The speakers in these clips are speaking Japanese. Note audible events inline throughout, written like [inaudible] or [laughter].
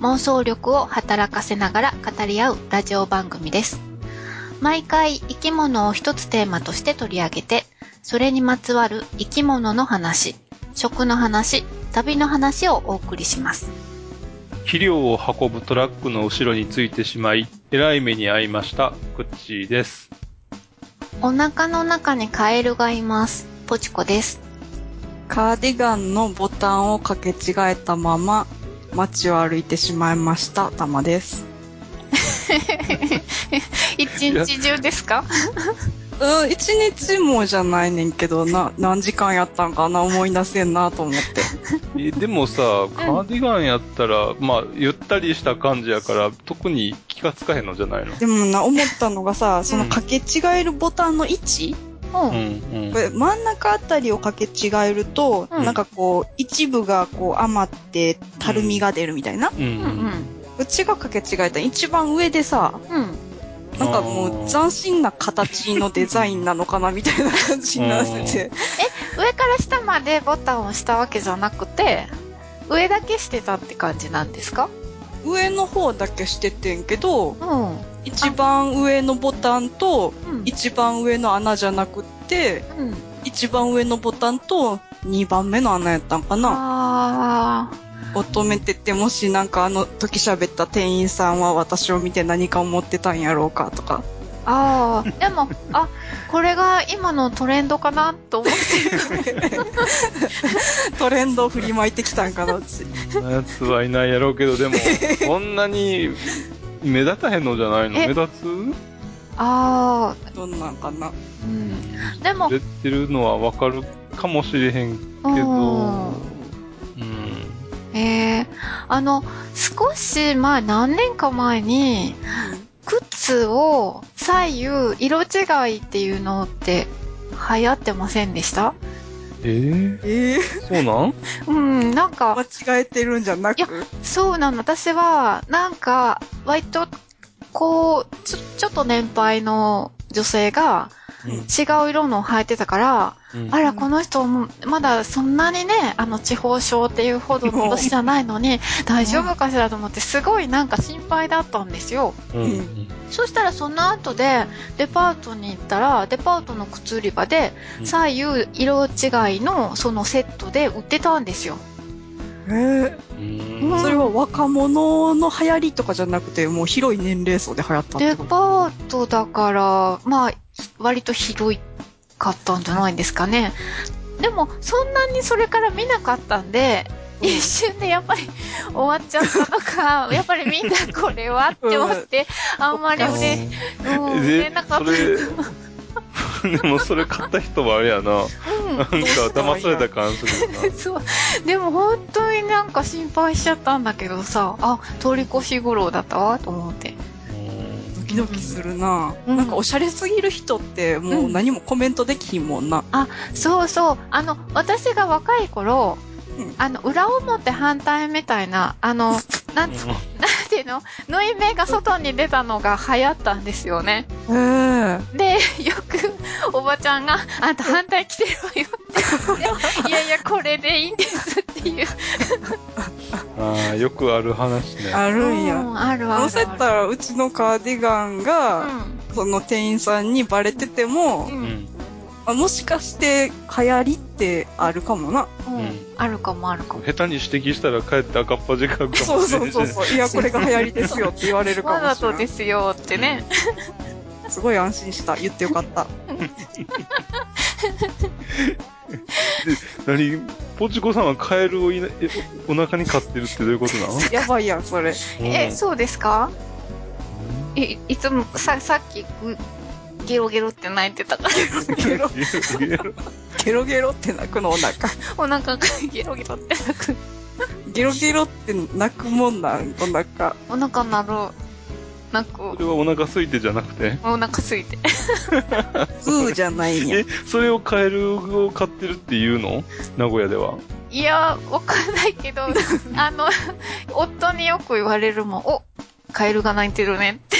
妄想力を働かせながら語り合うラジオ番組です。毎回生き物を一つテーマとして取り上げて、それにまつわる生き物の話、食の話、旅の話をお送りします。肥料を運ぶトラックの後ろについてしまい、えらい目に遭いました、クッチーです。お腹の中にカエルがいます。ポチコです。カーディガンのボタンを掛け違えたまま街を歩いてしまいました。たまです。[laughs] 一日中ですか？[laughs] うん、一日もじゃないねんけど、な、何時間やったんかな思い出せんなと思って。[laughs] えでもさ、カーディガンやったら、まあ、ゆったりした感じやから、特に気がつかへんのじゃないの？でもな、思ったのがさ、その掛け違えるボタンの位置、う。うんん、うんこ。れ真ん中あたりを掛け違えると、うんなんかこう、一部がこう余って、たるみが出るみたいな。うん、うちが掛け違えた一番上でさ、うん。なんかもう斬新な形のデザインなのかなみたいな感じになってて。上から下までボタンを押したわけじゃなくて、上だけしてたって感じなんですか？上の方だけしててんけど、うん。一番上のボタンと、うん。一番上の穴じゃなくって、うん。一番上のボタンと二番目の穴やったんかな。あ乙女ってってもしなんかあの時喋った店員さんは私を見て何か思ってたんやろうかとか。あ。ああ。でも、あ、これが今のトレンドかなと思って。[laughs] トレンドを振りまいてきたんかなって。そんなやつはいないやろうけど、でも、こんなに目立たへんのじゃないの？え？目立ああ。どんなんかな？うん。でもつ、出てるのはわかるかもしれへんけど、うん。ええあの、少し前、何年か前に、靴を左右色違いっていうのって流行ってませんでした？えー、ええそうなん？うん、なんか、間違えてるんじゃないやくそうなの。私は、なんか、割と、こう、ちょ、ちょっと年配の女性が違う色のを履いてたから、うん。あら、この人も、まだそんなにね、あの、地方症っていうほどの年じゃないのに、大丈夫かしらと思って、すごいなんか心配だったんですよ。うん。うん。そしたらその後で、デパートに行ったら、デパートの靴売り場で、うん。左右色違いのそのセットで売ってたんですよ。えそれは若者の流行りとかじゃなくて、もう広い年齢層で流行ったってデこと？パートだから、まあ、割と広かったんじゃないんですかね。でも、そんなにそれから見なかったんで、一瞬でやっぱり終わっちゃったのか、[laughs] やっぱりみんなこれはって思って、あんまり売れ、うん、売れなかった。[laughs] でもそれ買った人はあれやな。なんか騙された感するようん、[laughs] そう。でも本当になんか心配しちゃったんだけどさ、あ、通り越し五郎だったわ、と思って。な。ドキドキするな、うんなんかおしゃれすぎる人ってもう何もコメントできひんもんな。そうそう。あの、私が若い頃、うんあの、裏表反対みたいな、あの、[laughs] なんつ、なんていうの？縫い目が外に出たのが流行ったんですよね。ええで、よく、おばちゃんが、あんた反対着てるわよって言って、[laughs] いやいや、これでいいんですっていう。[laughs] ああ、よくある話ね。あるんや。うんあるあるある。そうやったら、うちのカーディガンが、その店員さんにバレてても、うん。あもしかして流行りってあるかもな。うん。うんあるかもあるかも。下手に指摘したらかえって赤っ端かくかそうもしれないそうそうそう。いや、これが流行りですよって言われるかもしれない。わざとですよってね。すごい安心した。言ってよかった。[laughs] 何ポチコさんはカエルをいなえおお腹に飼ってるってどういうことなの？やばいやん、それ。え、そうですか？い、いつも、さ、さっき、ぐゲロゲロって泣いてたから、ゲロ、ゲロゲロって泣くのお腹。お腹がゲロゲロって泣く。ゲロゲロって泣くもんなん、お腹。お腹鳴る。泣く。それはお腹空いてじゃなくて？お腹空いて。グーじゃないんやえ。、それをカエルを飼ってるっていうの？名古屋では。いや、わかんないけど、あの、夫によく言われるもん。お、カエルが泣いてるねって。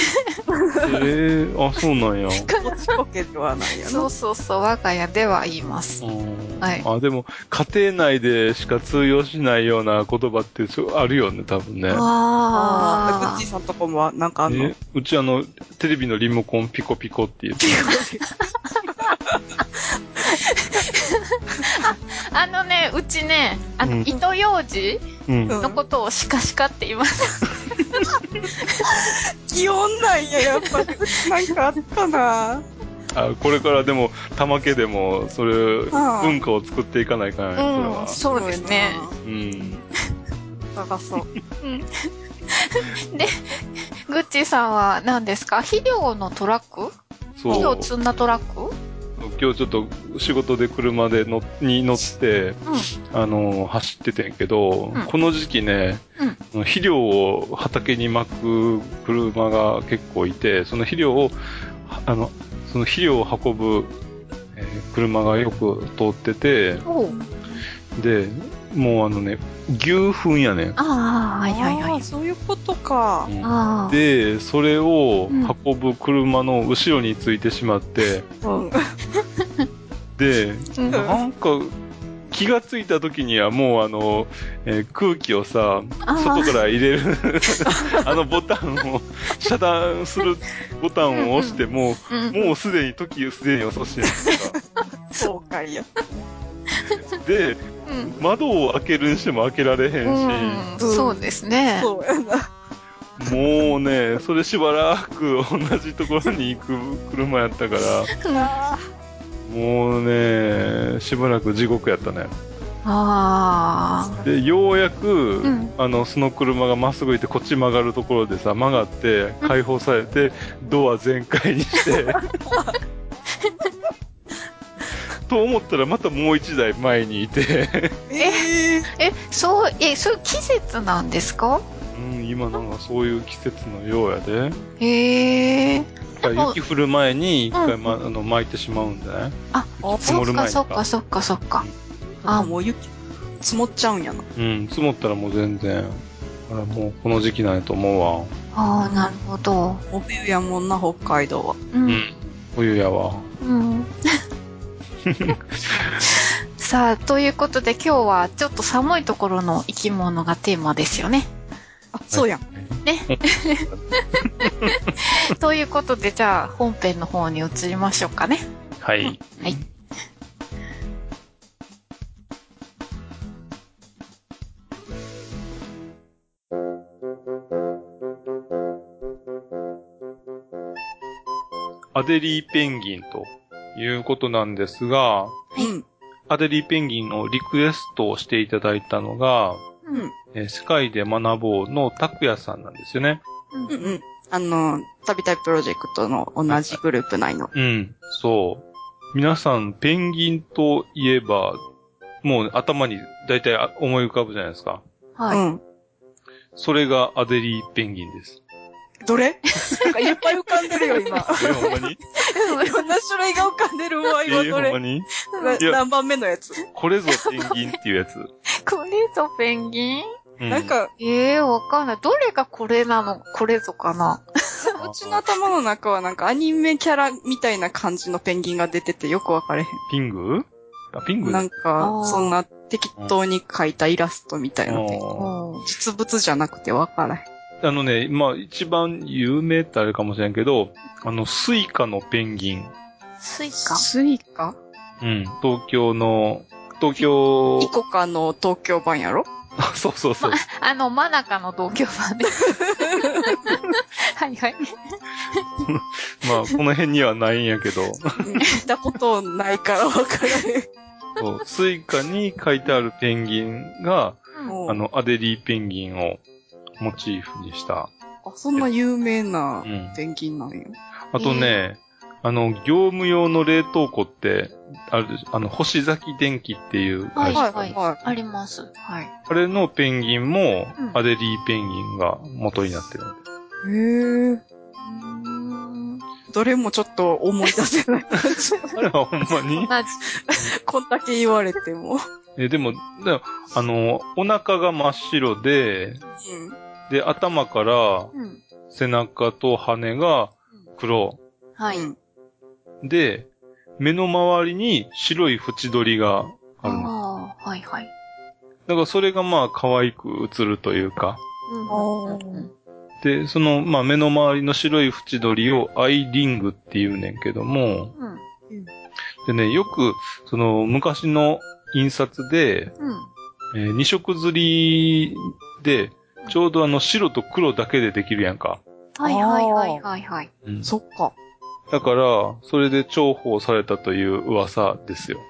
ええあ、そうなんや。そうそうそう、我が家では言います。うんはいあ、でも、家庭内でしか通用しないような言葉ってそうあるよね、多分ね。あー、グッあチーさんとこもなんかあんのえうちあの、テレビのリモコンピコピコって言って、[laughs] [laughs] あのね、うちね、あの、うん糸ようじうん。うんのことをシカシカって言います。気温なんや、やっぱり。なんかあったなあ、これからでも、玉家でも、それ、文化を作っていかないかんや、それは。そうですね。うん。探そう。グッチーさんは何ですか？肥料のトラック？肥そう。料積んだトラック？今日ちょっと仕事で車でのに乗って、あの、走っててんけど、うん。この時期ね、肥料を畑に巻く車が結構いて、その肥料を、はあの、その肥料を運ぶ、えー車がよく通ってて、で、もうあのね、牛糞やねん。ああ、はいはいはいあー。そういうことか。うんああ。で、それをうん運ぶ車の後ろについてしまって、うん。で、うんなんか、気がついた時にはもうあの、えー空気をさ、あー外から入れる、[laughs] あのボタンを、遮断するボタンを押しても、うんもうすでに時すでに遅しいんですそうかいや。で、うん窓を開けるにしても開けられへんし、うんそうですね。そうやな。もうね、それしばらく同じところに行く車やったから、あもうね、しばらく地獄やったね。ああ。で、ようやく、んあの、その車がまっすぐ行ってこっち曲がるところでさ、曲がって、解放されて、ドア全開にして、[laughs] と思ったらまたもう一台前にいて、ーええ、そう、え、そういう季節なんですか？うん、今なんかそういう季節のようやで。へえ。だから雪降る前に一回、うんま、あの巻いてしまうんじゃないあ、積そっかもる前にそっかそっかそっか。あ、あ、もう雪、積もっちゃうんやな。うん、積もったらもう全然、あらもうこの時期なんやと思うわ。ああ、なるほど。もう冬やもんな、北海道は。う。うんん、冬やわ。うん。[laughs] さあ、ということで今日はちょっと寒いところの生き物がテーマですよね。あ、そうやん。[laughs] ということで、じゃあ本編の方に移りましょうかね。はい。はい。アデリーペンギンということなんですが。アデリーペンギンのリクエストをしていただいたのが、うん。えー世界で学ぼうの拓也さんなんですよね。うんうんうん。あの、旅旅プロジェクトの同じグループ内の。うん、そう。皆さん、ペンギンといえば、もう頭に大体あ思い浮かぶじゃないですか。はい。うん。それがアデリーペンギンです。どれ？なんかいっぱい浮かんでるよ、今。え、ほんまに？いろんな種類が浮かんでるわ、え今、どれ。ほんまに？何番目のやつ？これぞペンギンっていうやつ。これぞペンギン？うなん、か、ええー、わかんない。どれがこれなの？これぞかな？[laughs] うちの頭の中はなんかアニメキャラみたいな感じのペンギンが出ててよくわかれへピング？あ、ピング？ん。なんあかー、そんな適当に描いたイラストみたいなペンギン。あうん実物じゃなくてわからへん。ーあのね、まあ一番有名ってあれかもしれんけど、あの、スイカのペンギン。スイカ？スイカ？うん。東京の、東京イ、コカの東京版やろ？あ [laughs] そうそうそう。[laughs] あの、真中の東京版で。[laughs] はいはい。まあ、この辺にはないんやけど、見たことないからわからへん。そうスイカに書いてあるペンギンが、もうあの、アデリーペンギンをモチーフにした。あ、そんな有名なうんペンギンなんよ。あとね、あの、業務用の冷凍庫って、あるでしょあの、星崎電機っていうはい会社。はい。はあります。はい。あれのペンギンもうん、アデリーペンギンが元になってる。い。へえ。うーんどれもちょっと思い出せない感じ。[laughs] あれはほんまに？[laughs] こんだけ言われても。え、でも、だあの、お腹が真っ白で、で、頭からうん。背中と羽が黒。はい。うんで、目の周りに白い縁取りがあるの。ああ、はいはい。だからそれがまあ可愛く映るというか。うんうんうんで、その、まあ目の周りの白い縁取りをアイリングって言うねんけども、うん。でね、よく、その、昔の印刷で、うん。えー二色刷りで、ちょうどあの白と黒だけでできるやんか。はいはいはいはいはい。うんそっか。だから、それで重宝されたという噂ですよ。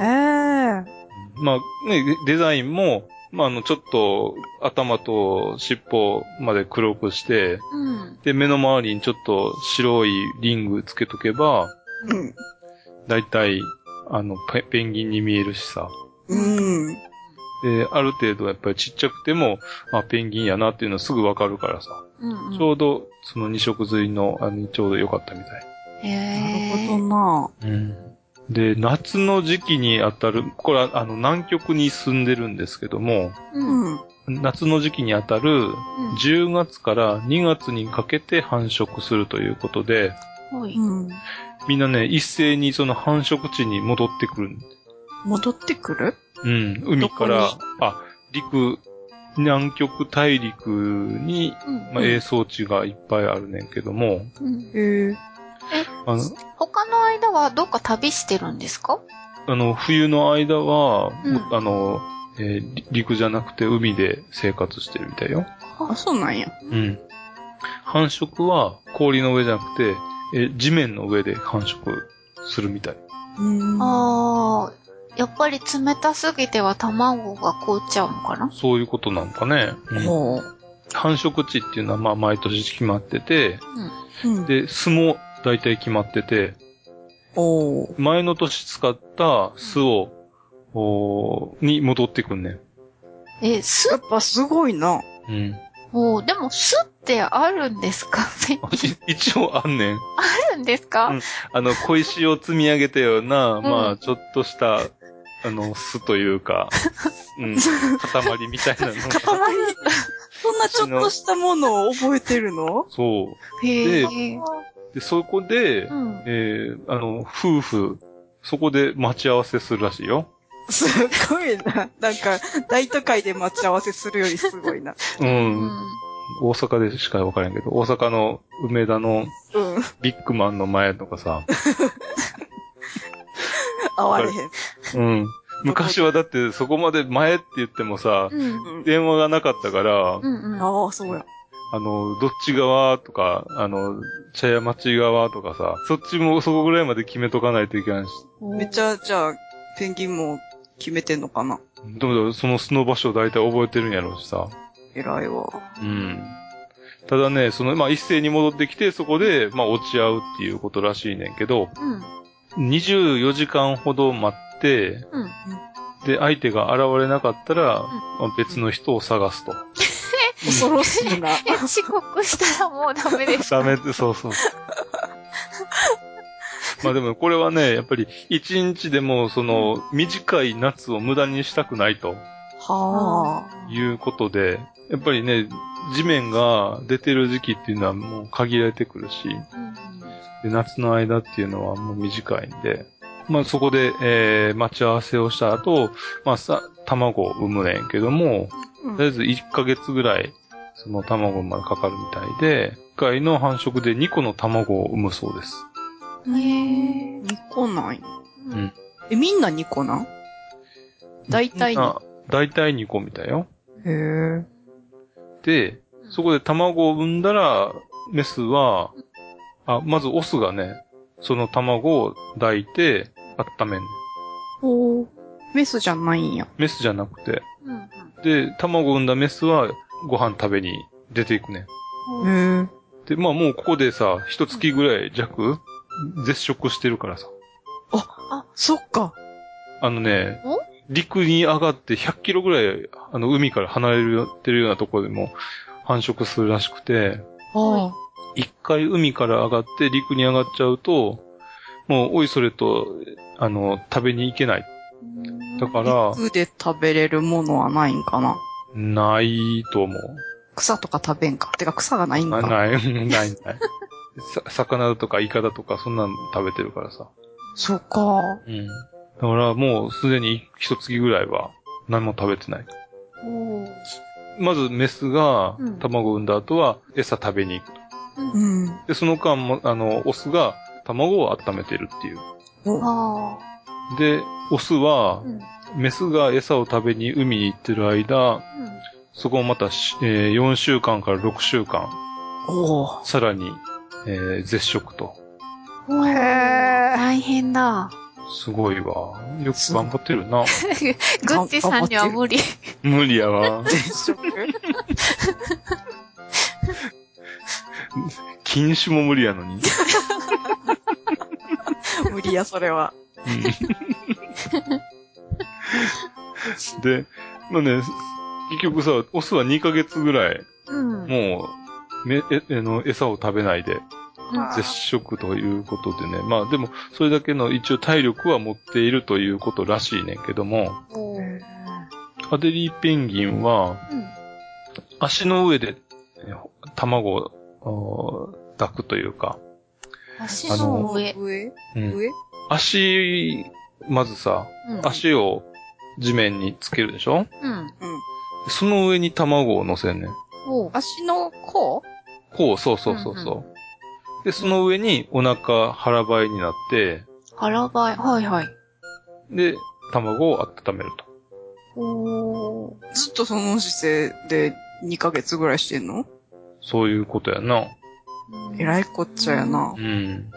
ええ。まあね、デデザインも、まああの、ちょっと頭と尻尾まで黒くして、うん。で、目の周りにちょっと白いリングつけとけば、うん。だいたい、あの、ペペンギンに見えるしさ。うん。で、ある程度やっぱりちっちゃくても、あ、ペンギンやなっていうのすぐわかるからさ。うん。ちょうど、その二色刷りの、あの、ちょうど良かったみたい。へなるほどな。うん。で、夏の時期にあたる、これはあの、南極に住んでるんですけども、うん。うん。夏の時期にあたる10月から2月にかけて繁殖するということで、はい。うん。みんなね、一斉にその繁殖地に戻ってくる。戻ってくる？うん、海からあ、陸、南極大陸に、うん。まあ、営巣地がいっぱいあるねんけども、うんへえ。あの、他の間はどっか旅してるんですか？あの冬の間は、うんあの、えーり陸じゃなくて海で生活してるみたいよ。あ、そうなんや。うん。繁殖は氷の上じゃなくて、えー地面の上で繁殖するみたい。うん。ああ、やっぱり冷たすぎては卵が凍っちゃうのかな？そういうことなのかね。うう。繁殖地っていうのはまあ毎年決まってて、うん。で、巣も大体決まってて、おー。前の年使った巣を、おーに戻ってくんねん。え、巣？やっぱすごいな。うん。おーでも巣ってあるんですか？い [laughs] 一応あんねん。あるんですか、うんあの、小石を積み上げたような、んまあ、ちょっとした、あの、巣というか、[laughs] うん、塊みたいなのが。[laughs] 塊。そんなちょっとしたものを覚えてるの？そへえ。う。で、そこで、うん。えー、あの、夫婦、そこで待ち合わせするらしいよ。すごいな。なんか、大都会で待ち合わせするよりすごいな。う。うんん。大阪でしかわからんけど、大阪の梅田のうん。ビッグマンの前とかさ、[laughs] 会われへん。うん。昔はだってそこまで前って言ってもさ、うん。うん。電話がなかったから、うん。うん。ああ、そうや。あの、どっち側とか、あの、茶屋町側とかさ、そっちもそこぐらいまで決めとかないといけないし。めっちゃ、じゃあ、ペンギンも決めてんのかな？でも、その巣の場所を大体覚えてるんやろうしさ。偉いわ。うん。ただね、その、まあ、一斉に戻ってきて、そこで、まあ、落ち合うっていうことらしいねんけど、うん。24時間ほど待って、うん。で、相手が現れなかったら、まあ別の人を探すと。恐ろしいな。[laughs] え、遅刻したらもうダメです。ダメって、そうそう。[laughs] まあでもこれはね、やっぱり一日でもその短い夏を無駄にしたくないとはあ。いうことで、やっぱりね、地面が出てる時期っていうのはもう限られてくるし、で夏の間っていうのはもう短いんで、まあそこで、えー、待ち合わせをした後、まあさ、卵を産むねんけども、うんとりあえず1ヶ月ぐらい、その卵までかかるみたいで、1回の繁殖で2個の卵を産むそうです。へえ。2個ないうん。え、みんな2個な？ん大体に？あ大体2個みたいよ。へえ。で、そこで卵を産んだら、メスは、あ、まずオスがね、その卵を抱いて温めんねん。ほう。メスじゃないんや。メスじゃなくて。うん。で、卵を産んだメスはご飯食べに出ていくねん。へえ。で、まあもうここでさ、一月ぐらい弱絶食してるからさ。あ、そっか。あのねお、陸に上がって100キロぐらい、あの、海から離れてるようなところでも繁殖するらしくて、あ一回海から上がって陸に上がっちゃうと、もう、おいそれと、あの、食べに行けない。だから、肉で食べれるものはないんかな？ないと思う。草とか食べんか？てか草がないんか。なない、ない、ない。[laughs] さ魚だとかイカだとか、そんなの食べてるからさ。そっか。うん。だからもうすでに一月ぐらいは何も食べてない。おーまずメスがうん卵を産んだ後は餌食べに行くと。うん。で、その間も、あの、オスが卵を温めてるっていう。あで、オスは。メスが餌を食べに海に行ってる間、そこをまたし、えー4週間から6週間。さらに、えー絶食と。うん。へー大変だ。すごいわ。よく頑張ってるな。[laughs] グッチさんには無理。[laughs] 無理やわ。絶食？[laughs] 禁酒も無理やのに。[laughs] 無理や、それは。うんで、まあね、結局さ、オスは2ヶ月ぐらい、うん。もう、め、え、あの、餌を食べないで、うん絶食ということでね。まあでも、それだけの一応体力は持っているということらしいねんけども、アデリーペンギンは、うん。足の上で、え卵を抱くというか、足の上。上うん上？足、まずさ、うん足を地面につけるでしょ？うん。うん。その上に卵を乗せんねん。おー足の甲？こう、そうそうそうそう。で、その上にお腹腹ばいになって、腹ばい。はいはい。で、卵を温めると。おー。ずっとその姿勢で2ヶ月ぐらいしてんの？そういうことやな。えらいこっちゃやなう。ん。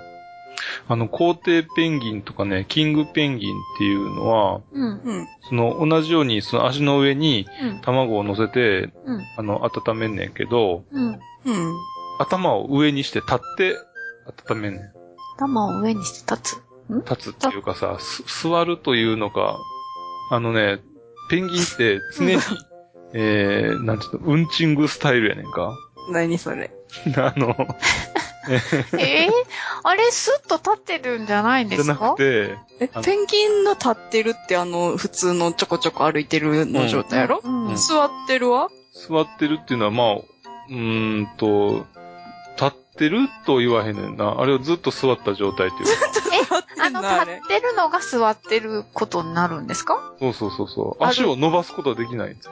あの、皇帝ペンギンとかね、キングペンギンっていうのは、うん。うん。その同じようにその足の上にうん。卵を乗せて、うん。あの、温めんねんけど、うん。うん。頭を上にして立って温めんねん。頭を上にして立つ？立つっていうかさ、す座るというのか、あのね、ペンギンって常に、[laughs] えー、なんちゅうの、ウンチングスタイルやねんか。何それ？[laughs] あの、[laughs] えー、あれ、スッと立ってるんじゃないんでじゃなすかくて、え、ペンギンの立ってるってあの、普通のちょこちょこ歩いてるの状態やろ、うん。うん座ってるわ？座ってるっていうのは、まあ、うーんと、立ってると言わへんねんな。あれをずっと座った状態っていうか。座ってあの。立ってるのが座ってることになるんですか？そうそうそうそう。足を伸ばすことはできないんですよ。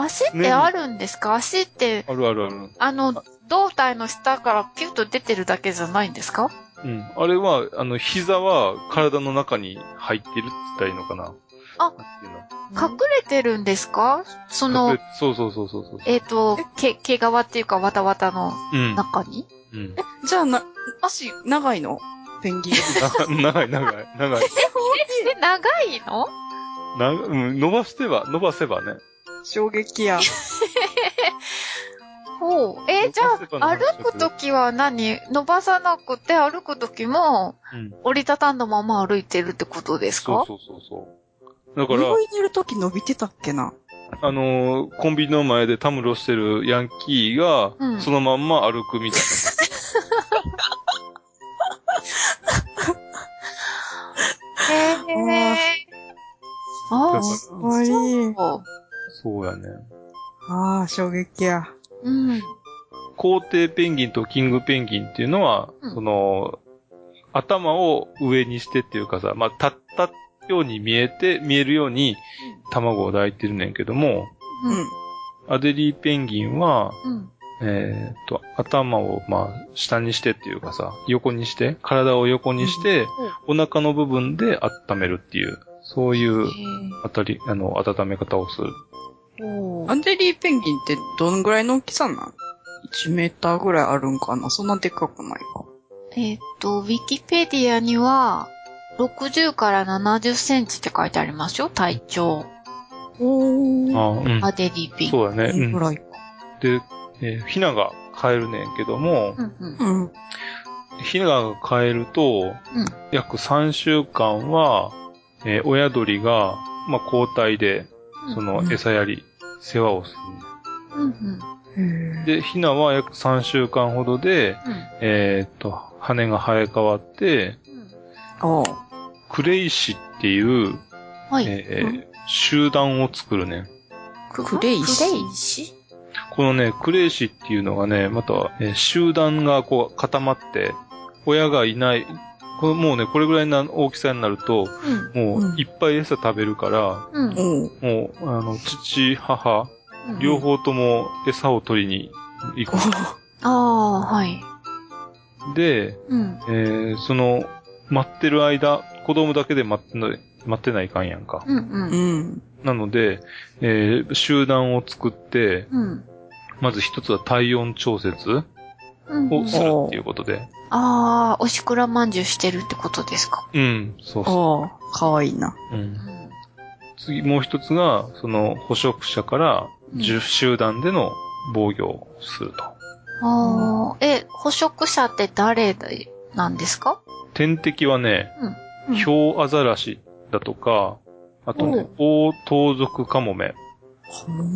足ってあるんですか？足って、あるあるある。あの、胴体の下からピュッと出てるだけじゃないんですか？うん。あれは、あの、膝は体の中に入ってるって言ったらいいのかな？あ隠れてるんですか？そのそうそうそうそうそう。えっ、と、毛、毛皮っていうか、わたわたのうん。中に？うん。じゃあな、足長いの？ペンギン。な長い長い長い。[laughs] え、長いの？なうん、伸ばしては、伸ばせばね。衝撃や。[laughs] ほう。え、じゃあ、歩くときは何伸ばさなくて歩くときも、うん。折りたたんだまま歩いてるってことですか？そうそうそうそう。だから、動いてる時伸びてたっけな？あのーコンビニの前でたむろしてるヤンキーが、うんそのまんま歩くみたいへえ。[laughs] ああ、だからそかわいい。う。な。そうやね。ああ、衝撃や。うん。皇帝ペンギンとキングペンギンっていうのは、うんその、頭を上にしてっていうかさ、まあ、立ったように見えて、見えるように卵を抱いてるねんけども、うん。アデリーペンギンは、うん。えーっと、頭を、まあ、下にしてっていうかさ、横にして、体を横にして、お腹の部分で温めるっていう、そういう、あたり、あの、温め方をする。おアンデリーペンギンってどのぐらいの大きさなん ?1 メーターぐらいあるんかな？そんなでっかくないか。えっと、ウィキペディアには、60から70センチって書いてありますよ、体長。おー。あうんア。デリーピン。そうだね。うん。ぐらいか。で、えーヒナが飼えるねんけども、うんうん。うん。ヒナが帰ると、うん約3週間は、えー親鳥が、まあ、交代で、そのうん餌やり、世話をすうんうん。る。で、ヒナは約3週間ほどで、えーっと、羽が生え変わって、おう。クレイシっていう、はい。えー集団を作るね。クレイシ？クレイシ？このね、クレイシっていうのがね、また、えー集団がこう固まって、親がいない、このもうね、これぐらいの大きさになると、うん。もういっぱい餌食べるから、うん。もう、あの、父、母、うん両方とも餌を取りに行く。ああ、はい。で、うん。えーその、待ってる間、子供だけで待ってない、待ってないかんやんか。うん。う。うんん。なので、えー集団を作って、うん。まず一つは体温調節うん。をするっていうことで。ああ、おしくらまんじゅうしてるってことですか？うん、そうそおう。かわいいな。う。う。うんん。次、もう一つが、その、捕食者から、うん10集団での防御をすると。ああ、え、捕食者って誰なんですか？天敵はね、うん。ヒョウアザラシだとか、あとね、オオトウゾクカモメ。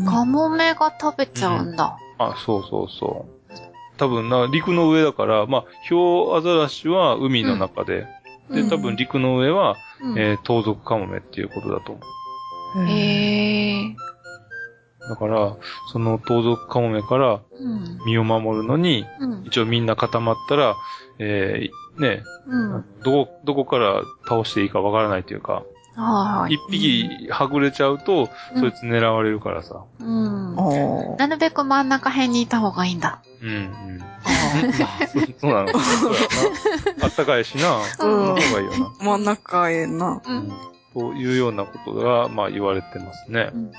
カモメが食べちゃうんだ。あ、そうそうそう。多分な、陸の上だから、まあ、ヒョウアザラシは海の中で、で、うん多分陸の上は、うんえー、トウゾクカモメっていうことだと思う。へえ。だから、そのトウゾクカモメからうん。身を守るのに、うん。一応みんな固まったら、えー、ね、うん。どこ、どこから倒していいかわからないというか、はい。一匹はぐれちゃうと、うんそいつ狙われるからさ。うん。なるべく真ん中辺にいた方がいいんだ。うん、うん。そうなの。そうやな。あったかいしな。その方がいいよな。真ん中へな。う。うんん。というようなことが、まあ言われてますね。うん。うん。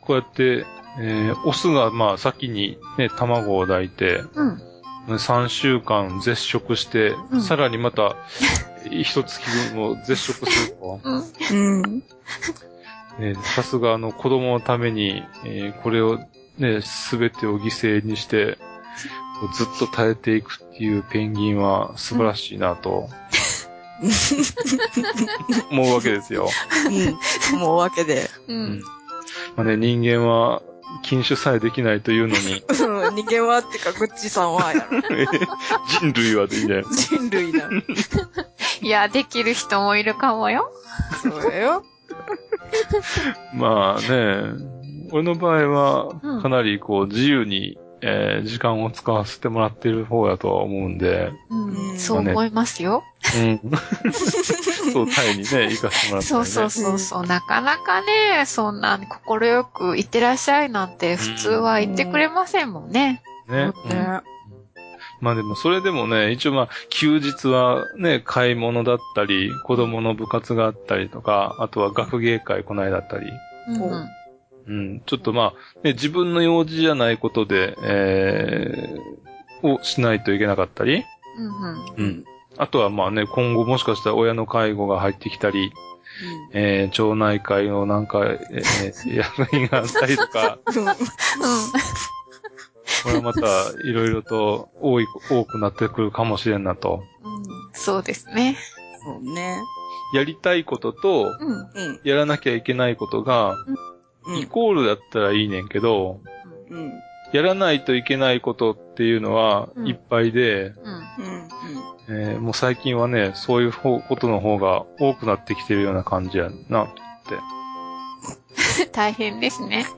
こうやって、えー、オスが、まあ先にね、卵を抱いて、うん。3週間絶食して、うんさらにまた、[laughs] 一月分も絶食すると。[laughs] うん。うん。えーさすがあの子供のために、えーこれをね、すべてを犠牲にして、ずっと耐えていくっていうペンギンは素晴らしいなと、[laughs] 思うわけですよ。うん。もうわけで。ううんん。まあね、人間は禁酒さえできないというのに、うん人間はってか、グッチさんはやろ。[laughs] 人類はでいいんじゃない人類だ。[laughs] いや、できる人もいるかもよ。そうやよ。[laughs] まあね、俺の場合うんは、かなりこう、自由に、えー時間を使わせてもらってる方だとは思うんで、うん。うんそう思いますよ。うん。[laughs] そう、タイにね、行かせてもらって、ね。そうそうそうそう。なかなかね、そんな、心よく行ってらっしゃいなんて普通は言ってくれませんもんね。ね。うんね。まあでも、それでもね、一応まあ、休日はね、買い物だったり、子供の部活があったりとか、あとは学芸会こないだったり、うんおうん、ちょっとまあ、ね、自分の用事じゃないことで、えー、をしないといけなかったり、うんうん。うん。あとはまあね、今後もしかしたら親の介護が入ってきたり、えー、町内会のなんか、えー、[laughs] 役員があったりとか、これはまたいろいろと多い、多くなってくるかもしれんなと。うん。うん。そうですね。そうね。やりたいことと、うん。うん。やらなきゃいけないことが、うんイ。コールだったらいいねんけど、うん。やらないといけないことっていうのはうんいっぱいで、もう最近はね、そういう方ことの方が多くなってきてるような感じやな、って。[laughs] 大変ですね。[laughs]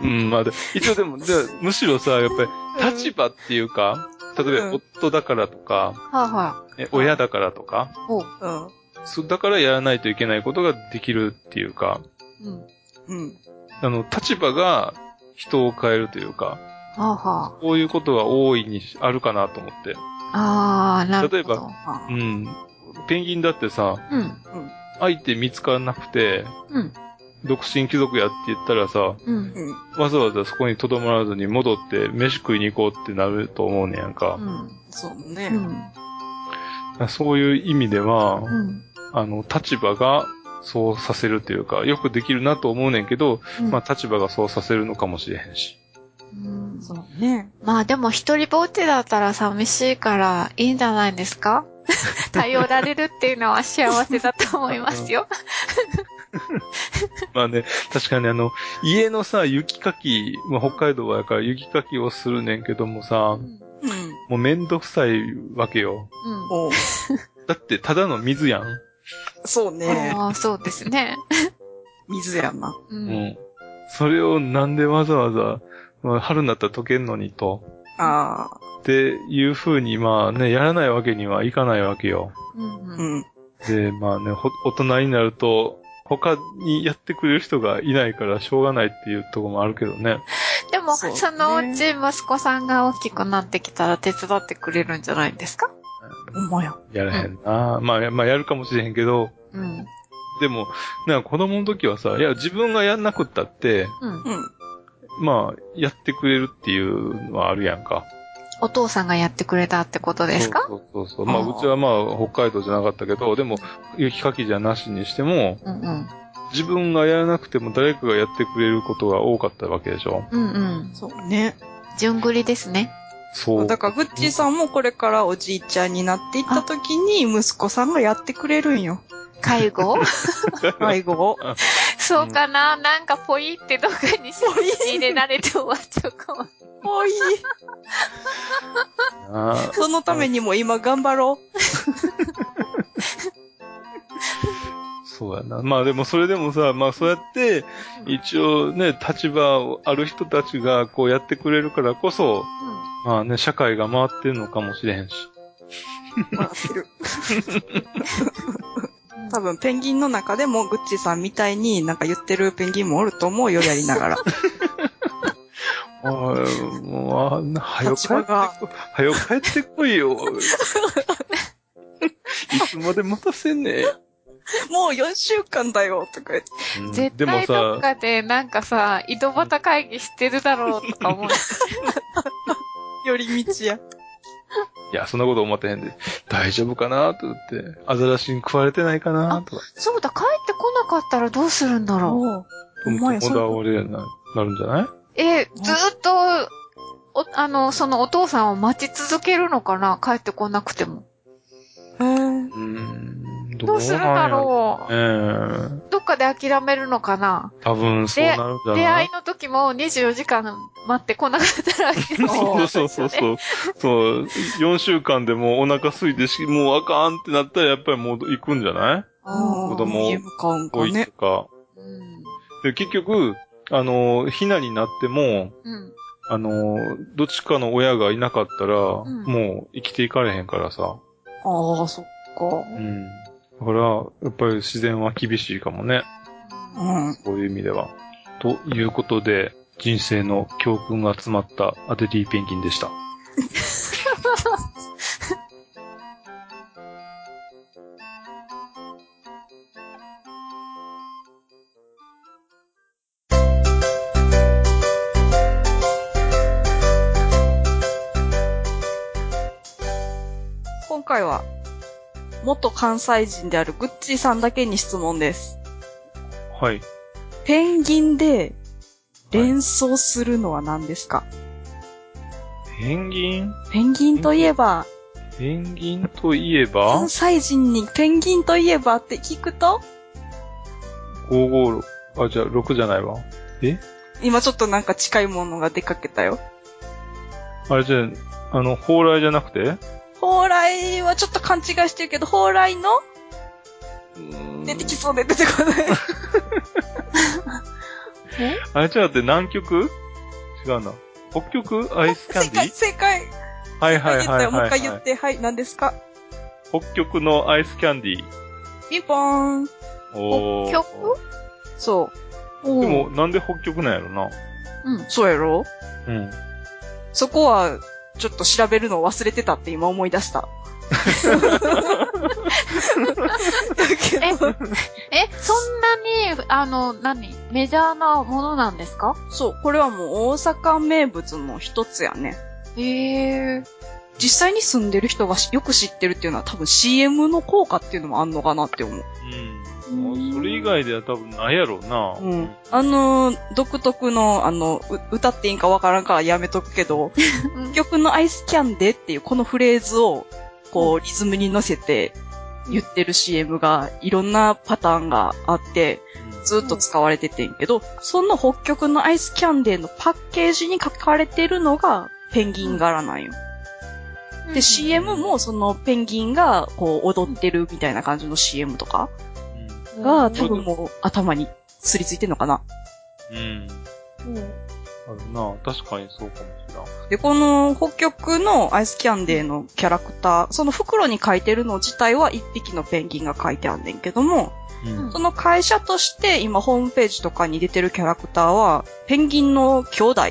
うん、まあで、一応でも、でむしろさ、やっぱり立場っていうか、例えばうん夫だからとか、はいはえ親だからとか、う。うん。そだからやらないといけないことができるっていうか、うん。うん。あの、立場が人を変えるというか、はあはこういうことが大いにあるかなと思って。あ。ああ、なるほど。例えばあうん。ペンギンだってさ、うん。相手見つからなくて、うん。独身貴族やって言ったらさ、うん。うん。わざわざそこに留まらずに戻って飯食いに行こうってなると思うねやんかう。ん。そううね。ん。そういう意味では、うん。あの、立場がそうさせるというか、よくできるなと思うねんけど、うんまあ立場がそうさせるのかもしれへんし。うんん。そうね。まあでも一人ぼっちだったら寂しいからいいんじゃないですか？[laughs] 頼られるっていうのは幸せだと思いますよ。まあね、確かにあの、家のさ、雪かき、まあ北海道はやから雪かきをするねんけどもさう、ん。うん。もうめんどくさいわけよ。うん。だってただの水やん。そうね。ああ、そうですね。水やな。う。うんん。それをなんでわざわざ、まあ春になったら溶けんのにと。ああ。っていう風に、まあね、やらないわけにはいかないわけよ。うんううん。ん。で、まあね、ほ大人になると、他にやってくれる人がいないからしょうがないっていうところもあるけどね。でも、そうねそのうち息子さんが大きくなってきたら手伝ってくれるんじゃないですか？ほんまや。やらへんな、まあ、やまあやるかもしれへんけど、うん。でも、なんか子供の時はさ、いや、自分がやんなくったって、うん。うん。まあ、やってくれるっていうのはあるやんか。お父さんがやってくれたってことですか？そうそうそう。まあ、うちはまあ、北海道じゃなかったけど、でも、雪かきじゃなしにしても、うんうん。自分がやらなくても誰かがやってくれることが多かったわけでしょ。うんうん。そうね。順繰りですね。そう。だから、グッチーさんもこれからおじいちゃんになっていった時に、息子さんがやってくれるんよ。介護？[laughs] 介護を。[laughs] [laughs] そうかな、なんかポイってどっかに入れられて終わっちゃうかも。おい。あーそのためにも今頑張ろそうやな。まあでもそれでもさ、まあそうやって、一応ね、立場ある人たちがこうやってくれるからこそ、まあね、社会が回ってるのかもしれへんし。う。笑ってる。[laughs] 多分、ペンギンの中でもグッチーさんみたいになんか言ってるペンギンもおると思うよ、やりながら。[laughs] おい、もう、あんな、はよ帰ってこ、はよ帰ってこいよ。いつまで待たせんねもう4週間だよ、とか言って。うん絶でも対どっさ、かでなんかさ、井戸端会議してるだろうとか思う。[laughs] 寄り道や。いや、そんなこと思ってへんで、大丈夫かなと思って、アザラシに食われてないかなとか。そうだ、帰ってこなかったらどうするんだろう。おうほんまや、友そう。達俺な、なるんじゃない？え、ずーっと、お、あの、そのお父さんを待ち続けるのかな？帰ってこなくても。へーうーん、どうするんだろう。う。ええどっかで諦めるのかな多分そうなるんじゃない？出会いの時も24時間待ってこなかったら諦めるそうそうそうそう。そう、4週間でもうお腹空いてし、もうあかんってなったらやっぱりもう行くんじゃない？うん子供家向かうんか。うん。で、結局、あの、ひなになっても、うん。あの、どっちかの親がいなかったら、んもう生きていかれへんからさ。ああ、そっか。うん。だから、やっぱり自然は厳しいかもね。うん。そういう意味では。ということで、人生の教訓が詰まったアデリーペンギンでした。[laughs] 今回は、元関西人であるグッチーさんだけに質問です。はい。ペンギンで連想するのは何ですか、ペンギン？ペンギンといえば、ペンギンといえば？関、西人にペンギンといえばって聞くと、556、あ、じゃあ6じゃないわ。え？今ちょっとなんか近いものが出かけたよ。あれじゃあ、あの、蓬莱じゃなくて？蓬莱はちょっと勘違いしてるけど、蓬莱の？出てきそうで出てこない。[laughs] あれじゃなくて南極？違うな。北極？アイスキャン正解、ディ正解。はいはいはいはい、はい。もう一回言って、はい、何ですか？北極のアイスキャンディピンポーン。北極？そう。でも、なんで北極なんやろな？うん。そうやろ？うん。そこは、ちょっと調べるのを忘れてたって今思い出した。だけど、え、そんなに、あの、何メジャーなものなんですか？そう、これはもう大阪名物の一つやね。へえ。実際に住んでる人がよく知ってるっていうのは多分 CM の効果っていうのもあんのかなって思う。うん。もうそれ以外では多分ないやろうな。うん。あのー、独特の、あの、う歌っていいんかわからんからやめとくけど、[laughs] 曲のアイスキャンデーっていうこのフレーズを、こう、リズムに乗せて言ってる CM が、いろんなパターンがあって、ずっと使われててんけど、その北極のアイスキャンデーのパッケージに書かれてるのがペンギン柄なんよ。で、CM もそのペンギンがこう踊ってるみたいな感じの CM とかうん。が多分もう頭にすりついてんのかな。うん。あるな。確かにそうかもしれん。で、この北極のアイスキャンデーのキャラクター、その袋に書いてるの自体は一匹のペンギンが書いてあんねんけども、うん。その会社として今ホームページとかに出てるキャラクターは、ペンギンの兄弟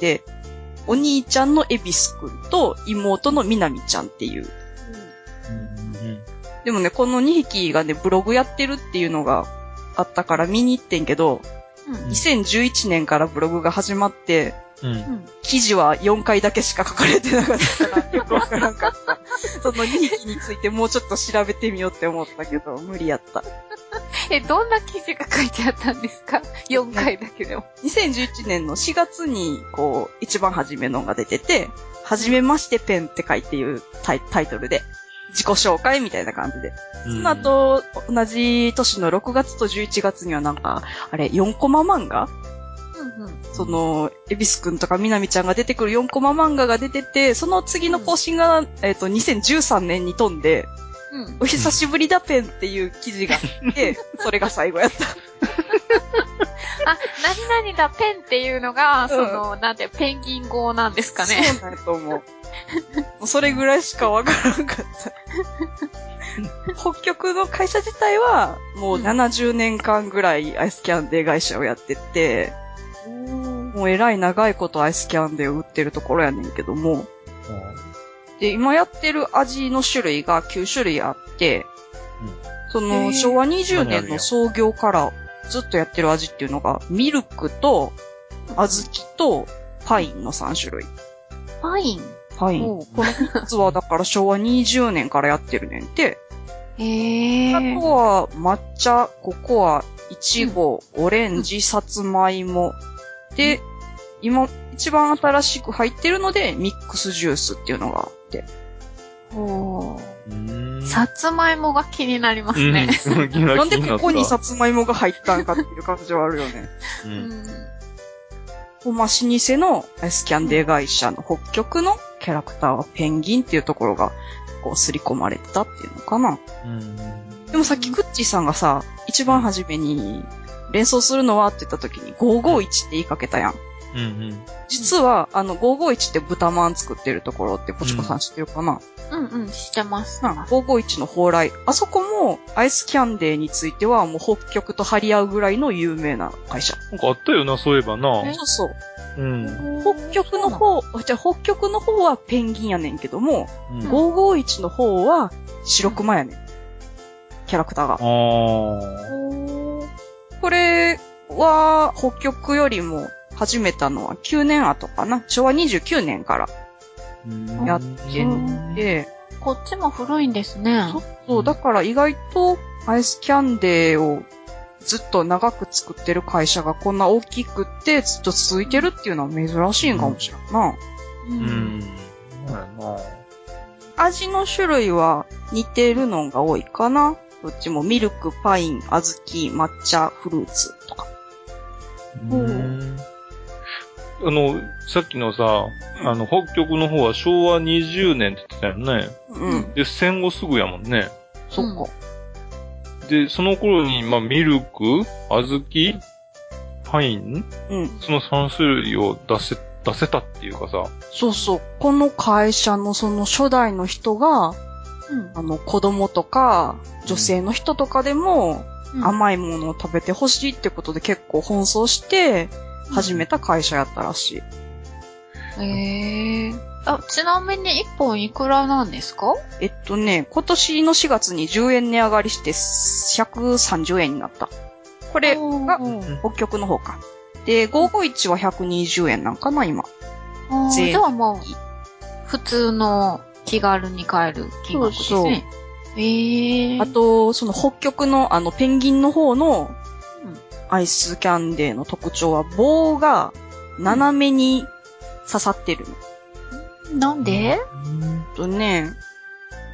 で、お兄ちゃんのエビスくんと妹のみなみちゃんっていう。うん。でもね、この2匹がね、ブログやってるっていうのがあったから見に行ってんけど、2011年からブログが始まって、うん。記事は4回だけしか書かれてなかったから、よくわからんかった。[laughs] その2匹についてもうちょっと調べてみようって思ったけど、無理やった。[laughs] え、どんな記事が書いてあったんですか ?4 回だけでも。2011年の4月に、こう、一番初めのが出てて、はじめましてペンって書いていうタイタイトルで、自己紹介みたいな感じで。その後、同じ年の6月と11月にはなんか、あれ、4コマ漫画？うんうん。その、エビスくんとかみなみちゃんが出てくる4コマ漫画が出てて、その次の更新が、えっ、と、2013年に飛んで、うん。お久しぶりだペンっていう記事があって、[laughs] それが最後やった。あ、何々だペンっていうのが、その、なんて、ペンギン語なんですかね。そうなんやと思う。もうそれぐらいしかわからんかった。北極の会社自体は、もう70年間ぐらいアイスキャンデー会社をやってて、もうえらい長いことアイスキャンデーを売ってるところやねんけども、で、今やってる味の種類が9種類あって、そへのー。昭和20年の創業からずっとやってる味っていうのが、ミルクと、小豆と、パインの3種類。パイン？パイン。この3つはだから昭和20年からやってるねんて。へあー。とは抹茶、ココア、イチゴ、オレンジ、さつまいも。で、今、一番新しく入ってるので、ミックスジュースっていうのがあって。おーうん。さつまいもが気になりますね。うん。[laughs] なんでここにさ、さつまいもが入ったんかっていう感じはあるよね。う。うんん。ほんま、老舗のアイスキャンデー会社の北極のキャラクターはペンギンっていうところが、こう、刷り込まれてたっていうのかな。うん。でもさっきクッチーさんがさ、一番初めに、連想するのはって言った時に551って言いかけたやん。うんうん。実は、あの、551って豚まん作ってるところって、ポチコさん知ってるかな、うんうん、知ってます。な551の蓬莱。あそこも、アイスキャンデーについては、もう北極と張り合うぐらいの有名な会社。なんかあったよな、そういえばな。え？そうそう。うん。北極の方、じゃあ北極の方はペンギンやねんけども、うん551の方は白熊やねん。キャラクターが。ああ。これは、北極よりも始めたのは9年後かな。昭和29年からやってうんて、こっちも古いんですね。そう、だから意外とアイスキャンデーをずっと長く作ってる会社がこんな大きくってずっと続いてるっていうのは珍しいんかもしれんな。ううん。そうやな。味の種類は似てるのが多いかな。どっちもミルク、パイン、小豆、抹茶、フルーツとか。うんあの、さっきのさ、あの、北極の方は昭和20年って言ってたよね。うん。で、戦後すぐやもんね。そっか。で、その頃に、まあ、ミルク、小豆、パインうん。その3種類を出せ、出せたっていうかさ。そうそう。この会社のその初代の人が、うんあの、子供とか、女性の人とかでも、うん甘いものを食べてほしいってことで結構奔走して、始めた会社やったらしい。へえ。あ、ちなみに1本いくらなんですか？えっとね、今年の4月に10円値上がりして、130円になった。これがうん北極の方か。で、551は120円なんかな、今。あー税じゃあまあ、普通の気軽に買える金額ですね。ええあと、その北極のあのペンギンの方のうんアイスキャンデーの特徴は棒が斜めに刺さってるの。なんで？とね、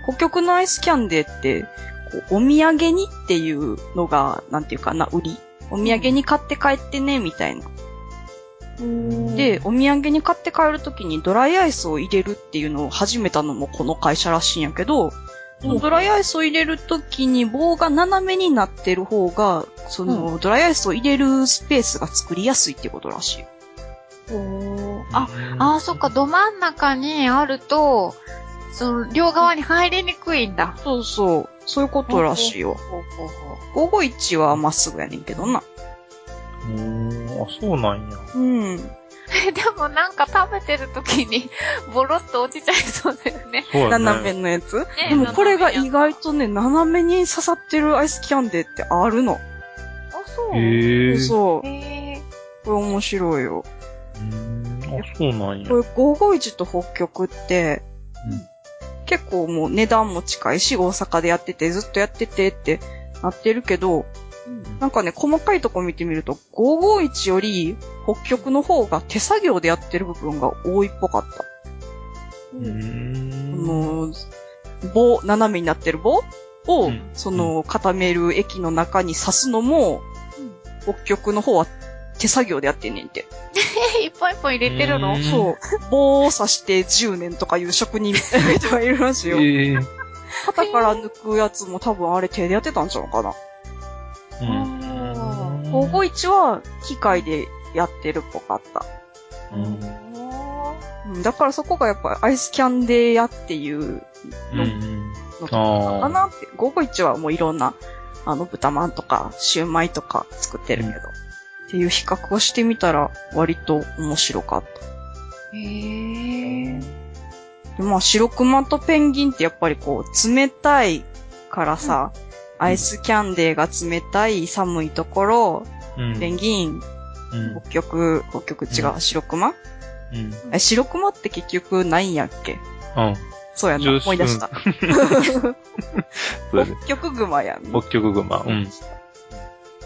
北極のアイスキャンデーって、こうお土産にっていうのが、なんていうかな、売り。お土産に買って帰ってね、みたいな。で、お土産に買って帰るときにドライアイスを入れるっていうのを始めたのもこの会社らしいんやけど、ドライアイスを入れるときに棒が斜めになってる方が、その、ドライアイスを入れるスペースが作りやすいってことらしい。あ、あー、そっか、ど真ん中にあると、その、両側に入りにくいんだ。そうそう。そういうことらしいよ。ほうほうほうほう551はまっすぐやねんけどな。うーん、あ、そうなんや。うん。え [laughs] でもなんか食べてる時に、[laughs] ボロッと落ちちゃいそうだよね。ね。斜めのやつ、ねでもこれが意外とね、斜めに刺さってるアイスキャンデーってあるの。あ、そう。そう。これ面白いよ。あ、そうなんや。これ551と北極って、結構もう値段も近いし、大阪でやってて、ずっとやっててってなってるけど、なんかね、細かいとこ見てみると、551より北極の方が手作業でやってる部分が多いっぽかった。うーん。あの、棒、斜めになってる棒を、うんその、固める液の中に刺すのも、北極の方は手作業でやってんねんて。え、[laughs] 一本一本入れてるの？うんそう。棒を刺して10年とかいう職人みたいな人がいるらしいよ。ええ。肩から抜くやつも多分あれ手でやってたんちゃうかな。うん。551は機械でやってるっぽかった。うん。うんだからそこがやっぱアイスキャンデー屋っていううん。のかなって。551はもういろんな、あの、豚まんとか、シューマイとか作ってるけど。っていう比較をしてみたら、割と面白かった。へえ。でまあ、白熊とペンギンってやっぱりこう、冷たいからさ、アイスキャンデーが冷たい寒いところ、うん。ペンギン、うん。北極、北極違う、うん白熊？うん。え、白熊って結局ないんやっけ？うん。そうやな、思い出した。[laughs] 北極熊やんな。北極熊。うん。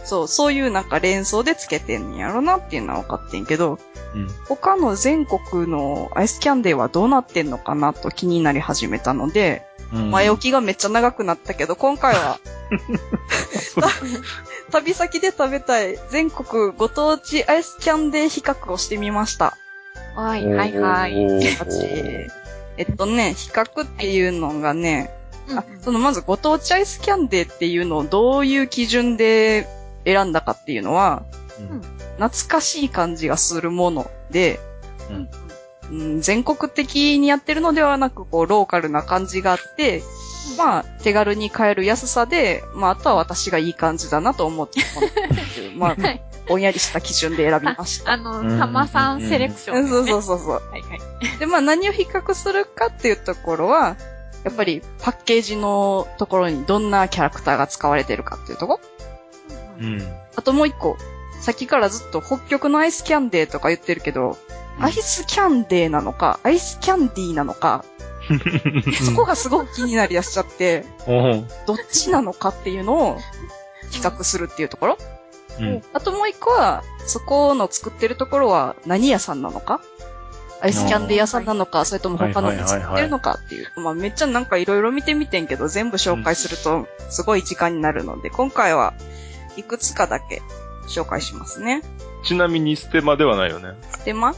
そう、そういうなんか連想でつけてんねやろなっていうのは分かってんけど、うん。他の全国のアイスキャンデーはどうなってんのかなと気になり始めたので、うん前置きがめっちゃ長くなったけど、今回は、[laughs] 旅先で食べたい全国ご当地アイスキャンデー比較をしてみました。はい、はい、はい。えっとね、比較っていうのがね、うんあ、そのまずご当地アイスキャンデーっていうのをどういう基準で選んだかっていうのは、うん懐かしい感じがするもので、うんうん全国的にやってるのではなく、こう、ローカルな感じがあって、まあ、手軽に買える安さで、まあ、あとは私がいい感じだなと思って [laughs] まあ、はいぼんやりした基準で選びました。あの、たまさんセレクションね。そうそうそうそう。はい、はい。で、まあ何を比較するかっていうところは、やっぱりパッケージのところにどんなキャラクターが使われてるかっていうとこうん。あともう一個、さっきからずっと北極のアイスキャンデーとか言ってるけど、アイスキャンデーなのか、アイスキャンディーなのか、[laughs] そこがすごく気になりだしちゃって、[laughs] どっちなのかっていうのを比較するっていうところ。うん。あともう一個は、そこの作ってるところは何屋さんなのか？アイスキャンデー屋さんなのか、それとも他ので作ってるのかっていう。まあめっちゃなんかいろいろ見てみてんけど、全部紹介するとすごい時間になるので、今回はいくつかだけ紹介しますね。ちなみにステマではないよね。ステマ？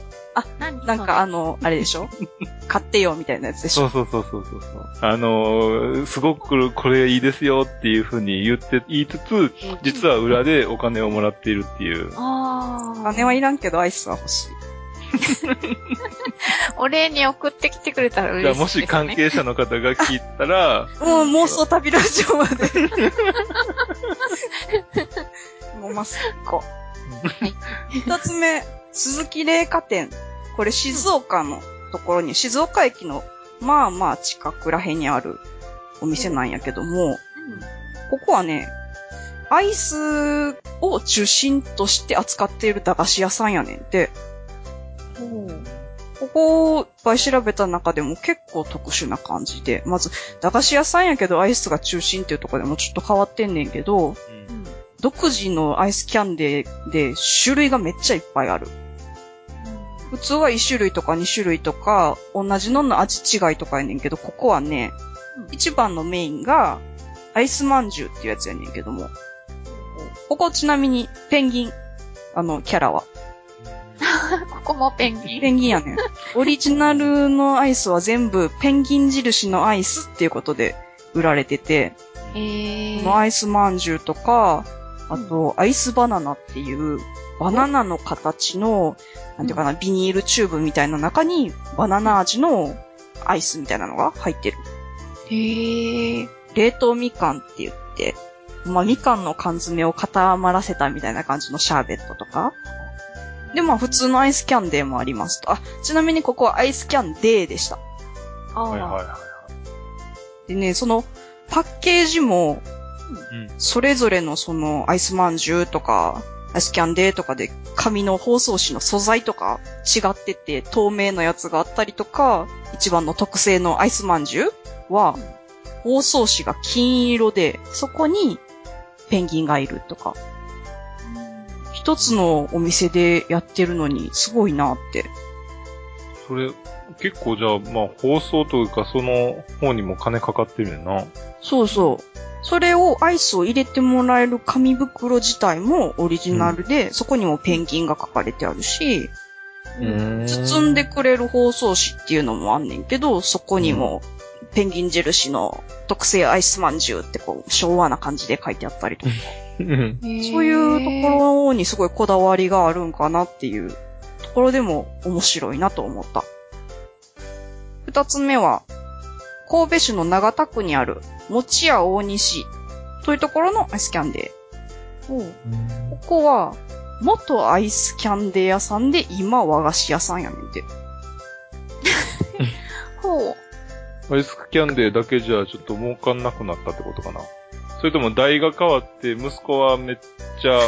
何？なんかあの、あれでしょ？[laughs] 買ってよみたいなやつでしょ？そうそうそうそうそうそう。あのー、すごくこれいいですよっていうふうに言って、言いつつ、実は裏でお金をもらっているっていう。あお金はいらんけどアイスは欲しい。[laughs] お礼に送ってきてくれたら嬉しいです、ね。もし関係者の方が聞いたら、もう妄想旅ラジオまで。[laughs] もうマス1個。一つ目、鈴木玲華店。これ静岡のところに、静岡駅のまあまあ近くらへんにあるお店なんやけども、ここはね、アイスを中心として扱っている駄菓子屋さんやねんて。ここをいっぱい調べた中でも結構特殊な感じで、まず、駄菓子屋さんやけどアイスが中心っていうとこでもちょっと変わってんねんけど、独自のアイスキャンデーで種類がめっちゃいっぱいある。普通は1種類とか2種類とか、同じのの味違いとかやねんけど、ここはね、一番のメインが、アイスまんじゅうっていうやつやねんけども。ここちなみに、ペンギン。あの、キャラは。[laughs] ここもペンギン。ペンギンやねん。オリジナルのアイスは全部ペンギン印のアイスっていうことで売られてて、へこのアイスまんじゅうとか、あと、アイスバナナっていう、バナナの形の、なんていうかな、ビニールチューブみたいな中に、バナナ味のアイスみたいなのが入ってる。へえ。冷凍みかんって言って、まあ、みかんの缶詰を固まらせたみたいな感じのシャーベットとか。で、まあ、普通のアイスキャンデーもありますと。あ、ちなみにここはアイスキャンデーでした。あはいはいはでね、その、パッケージも、い。うん。それぞれのそのアイスまんじゅうとか、アイスキャンデーとかで紙の包装紙の素材とか違ってて透明なやつがあったりとか、一番の特製のアイスまんじゅうは、包装紙が金色で、そこにペンギンがいるとか、一つのお店でやってるのにすごいなって。それ、結構じゃあ、まあ、放送というか、その方にも金かかってるよな。そうそう。それをアイスを入れてもらえる紙袋自体もオリジナルで、そこにもペンギンが書かれてあるし、包んでくれる包装紙っていうのもあんねんけど、そこにもペンギン印の特製アイスまんじゅうってこう昭和な感じで書いてあったりとか、[laughs] うん。そういうところにすごいこだわりがあるんかなっていうところでも面白いなと思った。二つ目は、神戸市の長田区にある、餅屋大西というところのアイスキャンデー。ここは、元アイスキャンデー屋さんで、今和菓子屋さんやねんて。[laughs] ほう。アイスキャンデーだけじゃちょっと儲かんなくなったってことかな。それとも代が変わって、息子はめっちゃ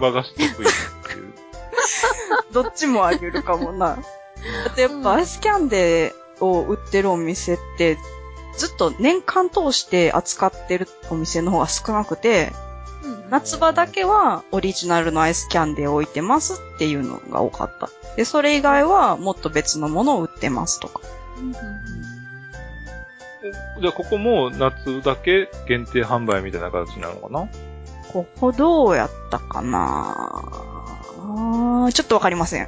和菓子得意っていう。どっちもあげるかもな。[laughs] だってやっぱアイスキャンデーを売ってるお店って、ずっと年間通して扱ってるお店の方が少なくて、夏場だけはオリジナルのアイスキャンデーを置いてますっていうのが多かった。で、それ以外はもっと別のものを売ってますとか。じゃあここも夏だけ限定販売みたいな形になるのかな？ここどうやったかな？ちょっとわかりません。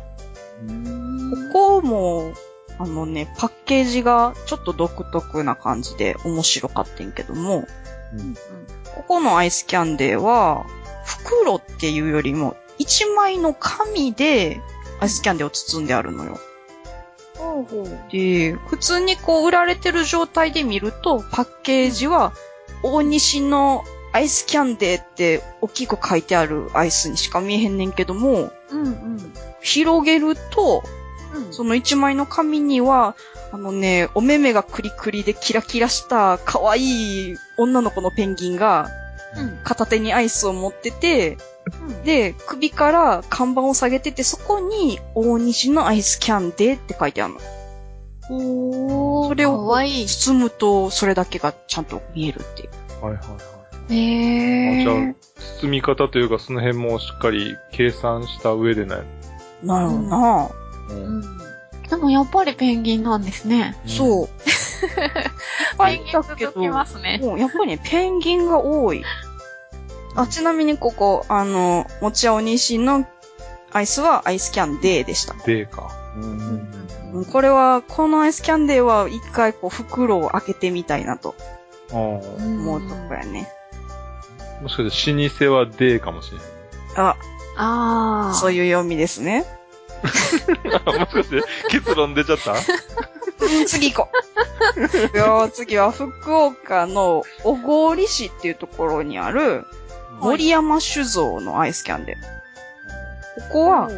ここも、あのね、パッケージがちょっと独特な感じで面白かったんけども、ここのアイスキャンデーは、袋っていうよりも、一枚の紙でアイスキャンデーを包んであるのよ。ほうほう。で、普通にこう売られてる状態で見ると、パッケージは、大西のアイスキャンデーって大きく書いてあるアイスにしか見えへんねんけども、うんうん。広げると、うんその一枚の紙には、あのね、お目目がクリクリでキラキラした可愛い女の子のペンギンがうん。片手にアイスを持ってて、で、首から看板を下げてて、そこに大西のアイスキャンデーって書いてあるの。おー。それを。包むとそれだけがちゃんと見えるっていう。はいはいはい。へあじゃあー。、包み方というかその辺もしっかり計算した上でない。なるほどな、うん。でもやっぱりペンギンなんですね。そう。[laughs] ペンギン続きますね。もうやっぱりね、ペンギンが多い。あ、ちなみにここ、あの、もちやおにしのアイスはアイスキャンデーでした。でか。うんこれは、このアイスキャンデーは一回こう袋を開けてみたいなとああ。思うとこやね。もしかして老舗はでかもしれない。あ、あー。そういう読みですね。[laughs] もしかして結論出ちゃった？うん、次行こう。いやー次は福岡の小郡市っていうところにある森山酒造のアイスキャンデー。ここは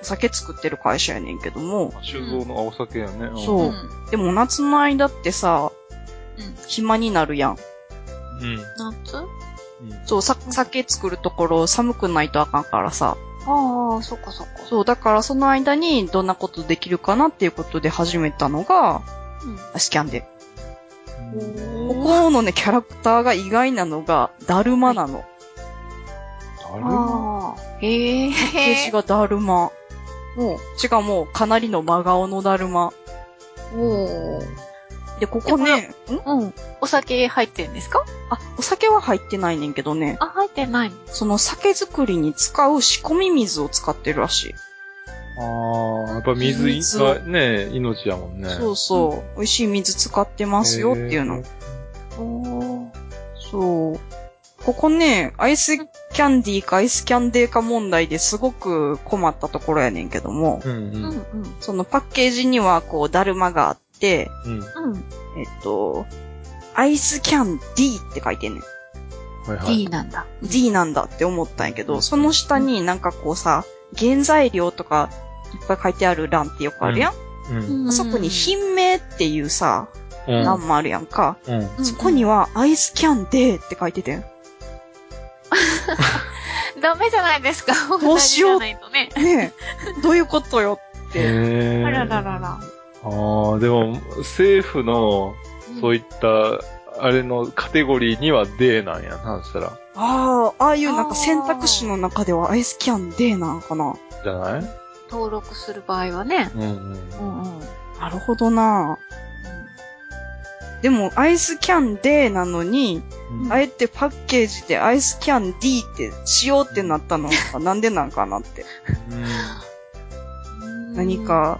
お酒作ってる会社やねんけども、酒造のお酒やね。んそううん。でも夏の間ってさ、うん暇になるやん。うん。夏？そう、さ、酒作るところ寒くないとあかんからさ、ああ、そっかそっか。そう、だからその間にどんなことできるかなっていうことで始めたのが、うん。スキャンで。ここのね、キャラクターが意外なのが、だるまなの。誰ああ。へえ。ページがだるま。もう、しかも、かなりの真顔のだるま。おー。で、ここね、ん？うん。お酒入ってんですか？あ、お酒は入ってないねんけどね、あ、入ってないの。その酒作りに使う仕込み水を使ってるらしい。ああ、やっぱ水水がね、命やもんね。そうそう。美味しい水使ってますよっていうの。おー。そう。ここね、アイスキャンディーかアイスキャンデーか問題ですごく困ったところやねんけども、うんう。うんんうん。そのパッケージにはこう、だるまがあって、うん。うん。えっと、アイスキャンディーって書いてんねん。はいはい。D なんだ。D なんだって思ったんやけど、その下になんかこうさ、原材料とかいっぱい書いてある欄ってよくあるやん、うん。あそこに品名っていうさ、うん。欄もあるやんか。うん。うんそこにはアイスキャンデーって書いててん。[laughs] ダメじゃないですか。どうしようね。ねえ、どういうことよって。へーあらららら。ああ、でも、政府の、そういった、あれのカテゴリーには D なんやな、そしたら。ああ、ああいうなんか選択肢の中ではアイスキャンデーなんかな。じゃない？登録する場合はね。うんうん。うんうん。なるほどなでも、アイスキャンデーなのに、うんあえてパッケージでアイスキャンディーってしようってなったのが [laughs] なんでなんかなって。うん何。か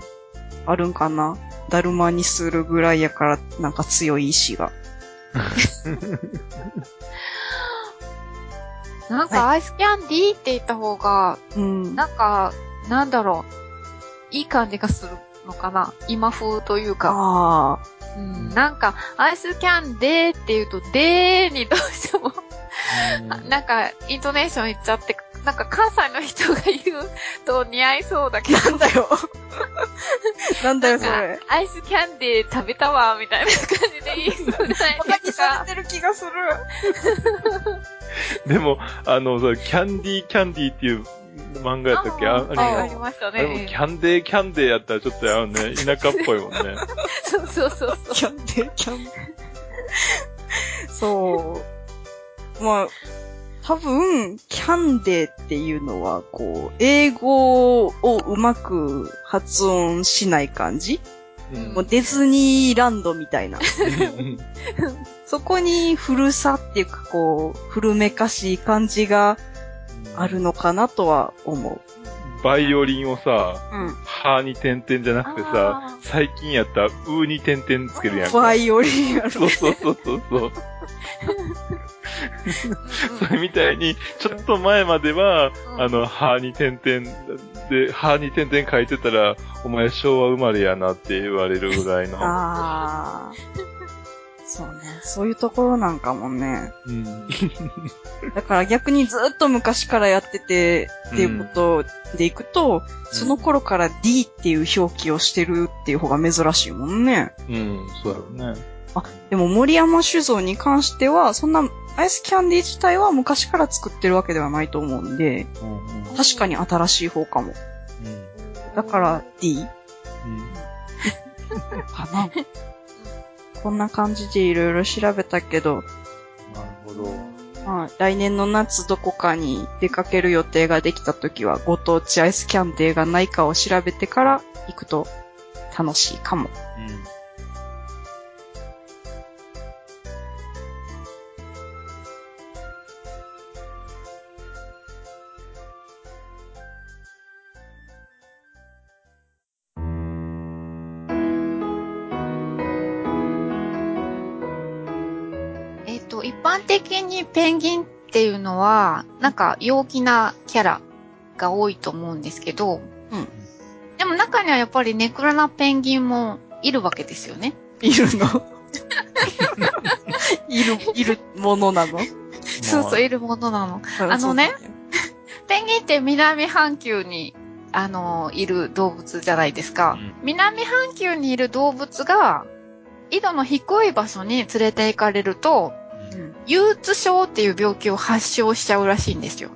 あるんかな？だるまにするぐらいやから、なんか強い意志が。[laughs] なんかアイスキャンディーって言った方が、うん。なんか、なんだろう。いい感じがするのかな今風というか。ああ。うん、なんか、アイスキャンデーって言うと、デーにどうしても、あなんか、イントネーション言っちゃって、なんか関西の人が言うと似合いそうだけど。なんだよ。なんだよ、それ。か、アイスキャンデー食べたわ、みたいな感じで言いそうじゃないですか。にされてる気がする。[laughs] でも、あの、キャンディーキャンディーっていう漫画やったっけ？ああれありましたあれもね。キャンデーキャンデーやったらちょっとあのね、田舎っぽいもんね。[laughs] そうそうそうそう。キャンデー、キャンデー。そう。まあ、多分、キャンデーっていうのは、こう、英語をうまく発音しない感じ？うんもうディズニーランドみたいな。[laughs] そこに古さっていうか、こう、古めかしい感じがあるのかなとは思バイオリンをさ、う。うん。ハに点々じゃなくてさあ、最近やったらウに点々つけるやんか。バイオリンやろ。そうそうそうそうそう。それみたいに、ちょっと前までは、うんあの、ハに点々で、ハに点々書いてたら、お前昭和生まれやなって言われるぐらいの。ああ。そうね。そういうところなんかもね。うん。[laughs] だから逆にずっと昔からやってて、っていうことでいくと、その頃から D っていう表記をしてるっていう方が珍しいもんね。うん、そうやろうね。あ、でも森山酒造に関しては、そんなアイスキャンディー自体は昔から作ってるわけではないと思うんで、うん、うん。うん。確かに新しい方かも。だから、D [laughs] かな。こんな感じでいろいろ調べたけど、なるほど。まあ、来年の夏どこかに出かける予定ができた時は、ご当地アイスキャンデーがないかを調べてから行くと楽しいかも。うん。的にペンギンっていうのは、なんか陽気なキャラが多いと思うんですけど、うん。でも中にはやっぱりネクラなペンギンもいるわけですよね。いるの？[laughs] いる、いるものなの？そうそう、いるものなの。あのねペンギンって南半球に、あの、いる動物じゃないですか。うん南半球にいる動物が、緯度の低い場所に連れて行かれると、うん憂鬱症っていう病気を発症しちゃうらしいんですよ。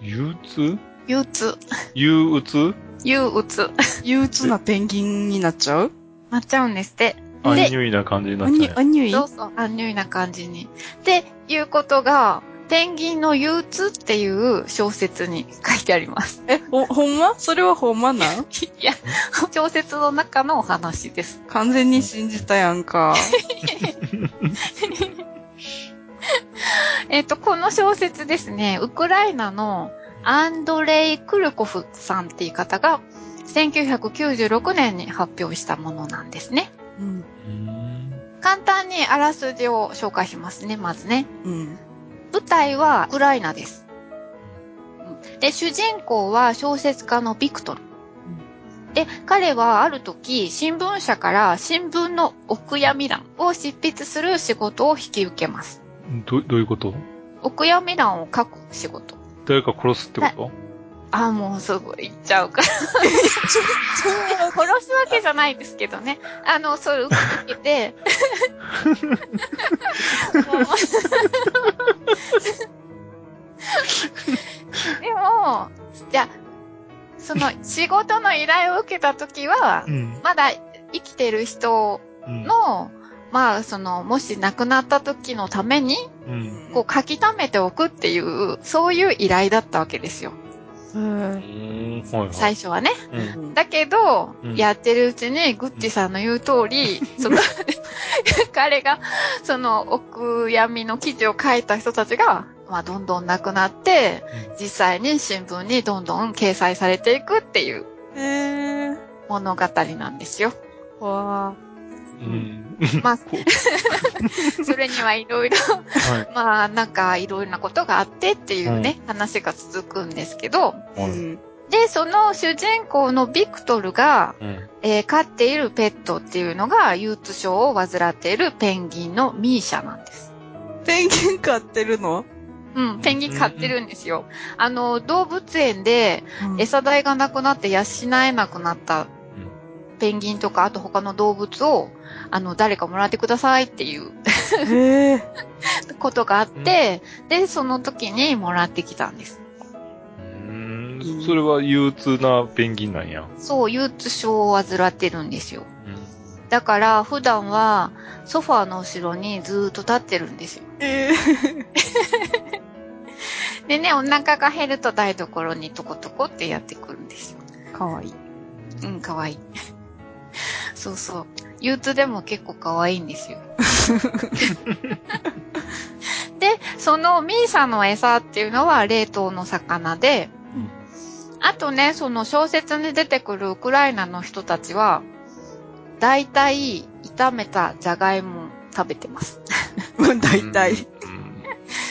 憂鬱？憂鬱。憂鬱？憂鬱。憂鬱なペンギンになっちゃう？なっちゃうんですって。アンニで、ュイな感じになっちゃうア。ニュイそうそう、アンニュイな感じに。っていうことが、ペンギンの憂鬱っていう小説に書いてあります。え、ほ、ほんま？それはほんまなん？[laughs] いや、小説の中のお話です。完全に信じたやんか。[laughs] [laughs] えっと、この小説ですね、ウクライナのアンドレイ・クルコフさんっていう方が、1996年に発表したものなんですね。うん。うん簡単にあらすじを紹介しますね、まずね。うん。舞台はウクライナです。うんで、主人公は小説家のビクトル。で、彼はある時、新聞社から新聞のお悔やみ欄を執筆する仕事を引き受けます。ど、どういうこと？お悔やみ欄を書く仕事。誰か殺すってこと？あ、もうすぐ言っちゃうから。殺すわけじゃないですけどね。あの、それ受けて、でも、じゃあその仕事の依頼を受けたときは、ん。まだ生きてる人うん。の、まあ、その、もし亡くなった時のために、うん。こう書き溜めておくっていう、そういう依頼だったわけですよ。うん。最初はね。うん。だけど、うんやってるうちに、グッチさんの言う通り、[laughs] その、彼が、その、お悔やみの記事を書いた人たちが、まあ、どんどん亡くなって、実際に新聞にどんどん掲載されていくっていう。物語なんですよ。わうん。まあこ、[laughs] それにはいろいろ、はい。まあ、なんか、いろいろなことがあってっていうね、話が続くんですけど。で、その主人公のビクトルが、うん。えー飼っているペットっていうのが、憂鬱症を患っているペンギンのミーシャなんです。ペンギン飼ってるの？うん、ペンギン飼ってるんですよ。あの、動物園でえ、餌代がなくなって養えなくなったペンギンとか、あと他の動物を、あの、誰かもらってくださいっていう。[laughs] ことがあって、で、その時にもらってきたんです。うん。それは憂鬱なペンギンなんや。そう、憂鬱症を患ってるんですよ。だから、普段は、ソファーの後ろにずーっと立ってるんですよ。えー。[laughs] でね、お腹が減ると台所にトコトコってやってくるんですよ。かわいい。うん、かわいい。[laughs] そうそう。憂鬱でも結構かわいいんですよ。[laughs] で、そのミーサの餌っていうのは冷凍の魚で、あとね、その小説に出てくるウクライナの人たちは、だいたい炒めたじゃがいも食べてます。[laughs] 大体。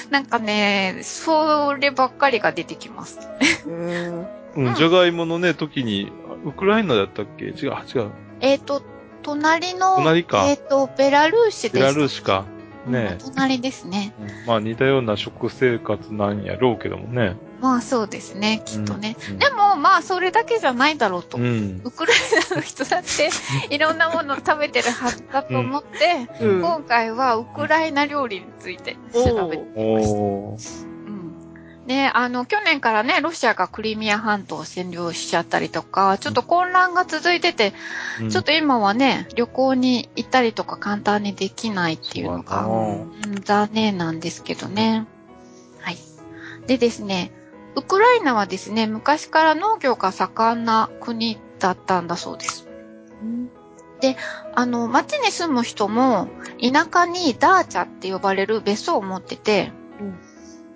なんかね、そればっかりが出てきます。うん。うん。じゃがいものね、時に、ウクライナだったっけ？違う、あ違う。えっ、と、隣の、隣かえっ、と、ベラルーシです。ベラルーシか。ねうん隣ですね。うんまあ似たような食生活なんやろうけどもね。まあそうですね、きっとね。うん。でも、まあそれだけじゃないだろうと。うん。ウクライナの人だって、[laughs] いろんなものを食べてるはずだと思って、うん。今回はウクライナ料理について調べてみました。ね、あの、去年からね、ロシアがクリミア半島を占領しちゃったりとか、ちょっと混乱が続いてて、うんちょっと今はね、旅行に行ったりとか簡単にできないっていうのが、うん、残念なんですけどね。はい。でですね、ウクライナはですね、昔から農業が盛んな国だったんだそうです。で、あの、町に住む人も、田舎にダーチャって呼ばれる別荘を持ってて、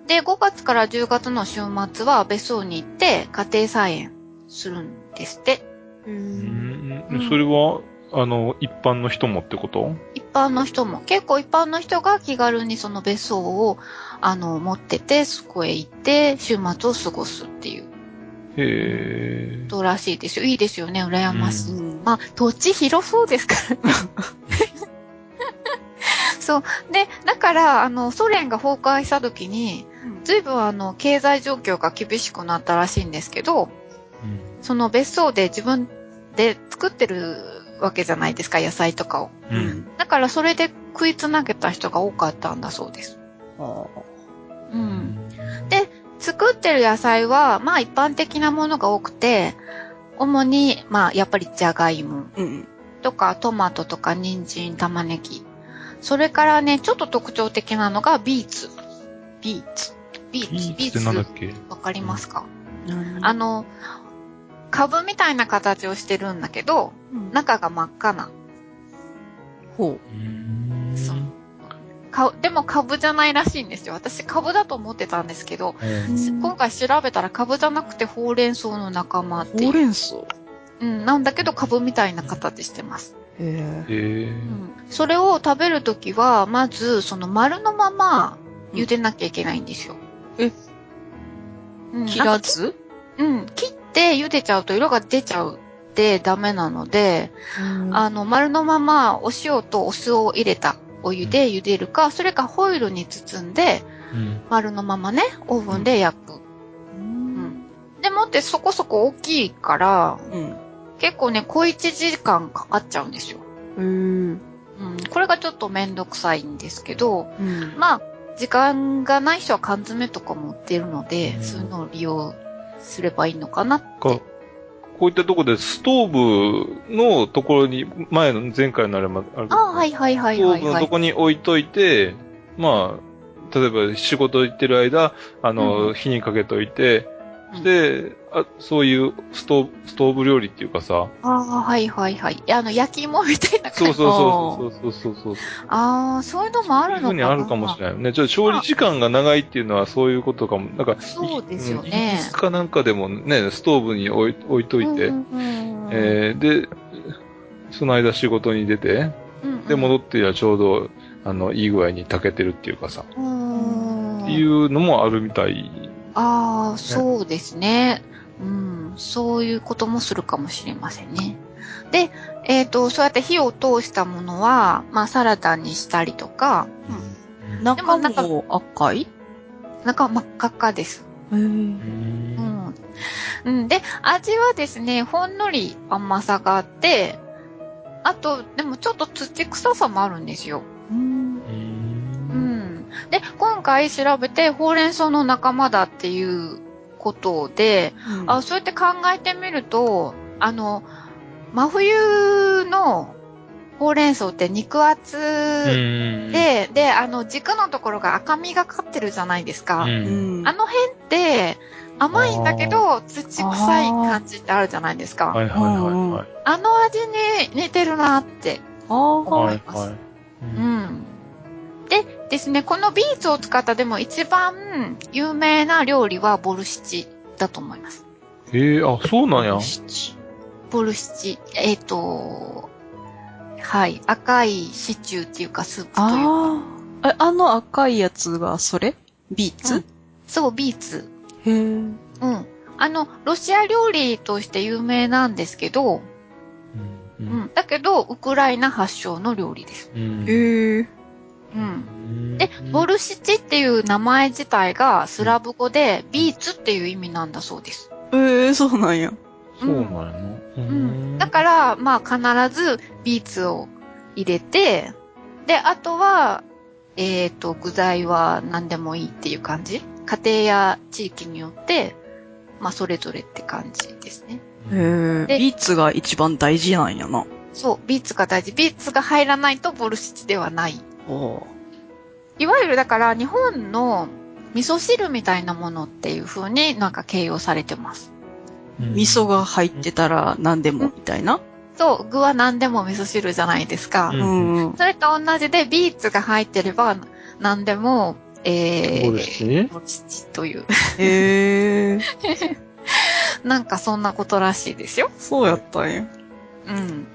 で、5月から10月の週末は別荘に行って家庭菜園するんですって。う。うんん。それは、あの、一般の人もってこと？一般の人も、結構一般の人が気軽にその別荘を、あの、持ってて、そこへ行って、週末を過ごすっていうへえ。ことらしいですよ。いいですよね、羨ましい。うん。まあ、土地広そうですからね。[laughs] そう。で、だから、あの、ソ連が崩壊した時に、随分あの、経済状況が厳しくなったらしいんですけど、その別荘で自分で作ってるわけじゃないですか、野菜とかを。う。うんん。だからそれで食いつなげた人が多かったんだそうです。あうん。で、作ってる野菜は、まあ一般的なものが多くて、主に、まあやっぱりじゃがいもうん。とかトマトとか人参、玉ねぎ。それからね、ちょっと特徴的なのがビーツ。ビーツ。ビーツ。ビーツってなんだっけ？わかりますか、ああの、カブみたいな形をしてるんだけど、中が真っ赤な。ほそうかでも株じゃないらしいんですよ。私株だと思ってたんですけど、うん今回調べたら株じゃなくてほうれん草の仲間ってう。いう。ほうれん草？うん、なんだけど株みたいな形してます。へえ。うん。それを食べるときは、まず、その丸のまま茹でなきゃいけないんですよ。え？うん、切らず？うん、切って茹でちゃうと色が出ちゃうってダメなので、あの、丸のままお塩とお酢を入れたお湯で茹でるか、それかホイルに包んで、うん。丸のままね、オーブンで焼く。うん。でもってそこそこ大きいから、うん。結構ね、小1時間かかっちゃうんですよ。へえ。うん。これがちょっとめんどくさいんですけど、うん。まあ、時間がない人は缶詰とかも売ってるので、うんそういうのを利用すればいいのかな。か、こういったところでストーブのところに、前の前回のあれもあるあはいはいはいはいはいストーブのと。こに置いといて、まあ、例えば仕事行ってる間、あの、うん火にかけといて、うんで、あそういうストーブ、ストーブ料理っていうかさ、ああ、はいはいはい。あの、焼き芋みたいな感じ。そうそうそうそうそうそうそう。ああ、そういうのもあるのかな。そういうふうにあるかもしれないよね。ちょっと調理時間が長いっていうのはそういうことかも。なんか、そうですようんかなんかでもね、ストーブに置い置いといて、うんうんうんえーで、その間仕事に出て、うんうんで、戻ってりゃちょうど、あの、いい具合に炊けてるっていうかさ、うんっていうのもあるみたい。ああ、そうですね。うん、そういうこともするかもしれませんね。で、えっ、と、そうやって火を通したものは、まあ、サラダにしたりとか、中もなんかも赤い？中真っ赤っかです。うん。うん。で、味はですね、ほんのり甘さがあって、あと、でもちょっと土臭さもあるんですよ。うん。うん。で、今回調べて、ほうれん草の仲間だっていうことで、あ、そうやって考えてみると、あの、真冬のほうれん草って肉厚で、で、あの、軸のところが赤みがかってるじゃないですか。うんうん。あの辺って、甘いんだけど、土臭い感じってあるじゃないですか。はいはいはいはい。あの味に似てるなってあ思はいいます。はい。うん。でですね、このビーツを使ったでも一番有名な料理はボルシチだと思います。ええあ、そうなんや。ボルシチ。えっ、と、はい。赤いシチューっていうかスープというか。ああ。の赤いやつがそれ？ビーツ？そう、ビーツ。へえ。うん。あの、ロシア料理として有名なんですけど、ううんん。だけど、ウクライナ発祥の料理です。うんへえ。うん。で、ボルシチっていう名前自体がスラブ語で、ビーツっていう意味なんだそうです。ええ、そうなんや。そうなんやな。ううん。だから、まあ、必ずビーツを入れて、で、あとは、えっ、と、具材は何でもいいっていう感じ？家庭や地域によって、まあ、それぞれって感じですね。へえ。でビーツが一番大事なんやな。そう、ビーツが大事。ビーツが入らないとボルシチではない。おいわゆるだから日本の味噌汁みたいなものっていう風になんか形容されてます。味噌が入ってたら何でもみたいな？そう、具は何でも味噌汁じゃないですか。ううんん。それと同じでビーツが入ってれば何でも、えー、ボルシチねボルシチという。へえ。[laughs] なんかそんなことらしいですよ。そうやったんや。うん。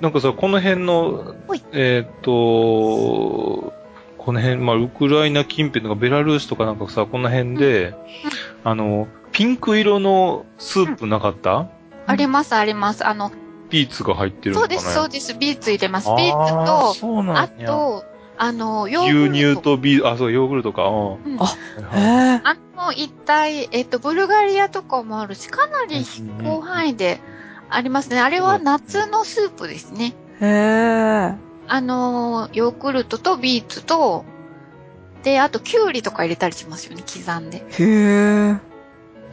なんかさ、この辺のえーっと、この辺、まあ、ウクライナ近辺とかベラルーシとかなんかさ、この辺で、あの、ピンク色のスープなかった、ありますあります。あの、ビーツが入ってるのかな？そうです、そうです。ビーツ入れます。ビあーーツと、あ。と、あの、ヨーグル牛ト。乳とビー、あ、そう、ヨーグルトか。うん。うんあへえ。あの、一体、えっと、ブルガリアとかもあるし、かなり広範囲でありますね。あれは夏のスープですね。へえ。あの、ヨーグルトとビーツと、で、あと、きゅうりとか入れたりしますよね、刻んで。へえ。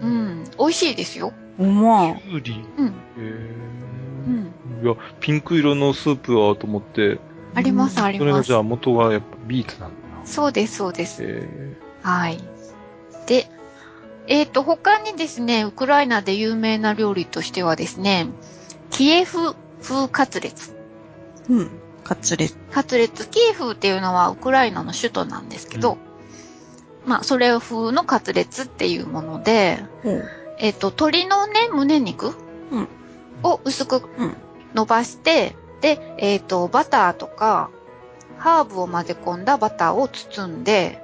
うん。美味しいですよ。おまきゅうり。うん。へうん。ーいや、ピンク色のスープはと思って、あります、ありますそれがじゃ。あ元がやっぱビーツなんだな。そうです、そうです。えはい。で、えっ、と、他にですね、ウクライナで有名な料理としてはですね、キエフ風カツレツ。うん。カツレツ。カツレツ、キエフっていうのはウクライナの首都なんですけど、まあ、それ風のカツレツっていうもので、ほう。えっ、と、鶏のね、胸肉うんを薄くうん伸ばして、で、えっ、と、バターとか、ハーブを混ぜ込んだバターを包んで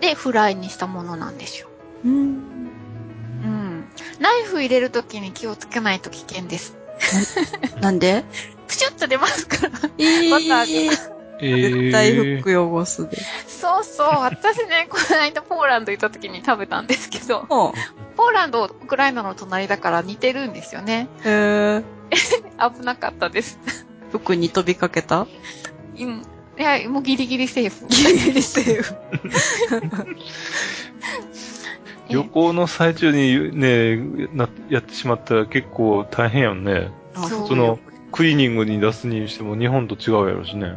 で、フライにしたものなんですよ。うん。うん。ナイフ入れるときに気をつけないと危険です。なんで？[laughs] プシュッと出ますから。えバターが。ー、絶対フック汚すで。そうそう。私ね、この間ポーランド行った時に食べたんですけど。ポーランド、ウクライナの隣だから似てるんですよね。へえ。[laughs] 危なかったです。服に飛びかけた？うん。いや、もうギリギリセーフ。ギリギリセーフ。[laughs] 旅行の最中にね、な、やってしまったら結構大変やんね。そうその、クリーニングに出すにしても日本と違うやろしね。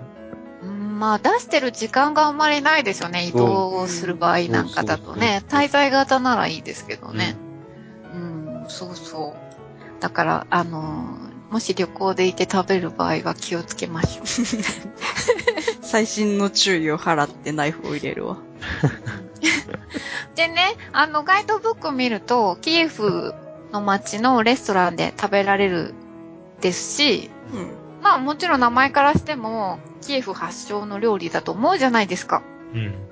うんまあ、出してる時間があんまりないですよね。移動する場合なんかだとね。滞在型ならいいですけどね。うん、そうそう。だから、あのーもし旅行でいて食べる場合は気をつけましょう。[laughs] 最新の注意を払ってナイフを入れるわ。でね、あの、ガイドブック見ると、キエフの街のレストランで食べられるですし、うん。まあもちろん名前からしても、キエフ発祥の料理だと思うじゃないですか。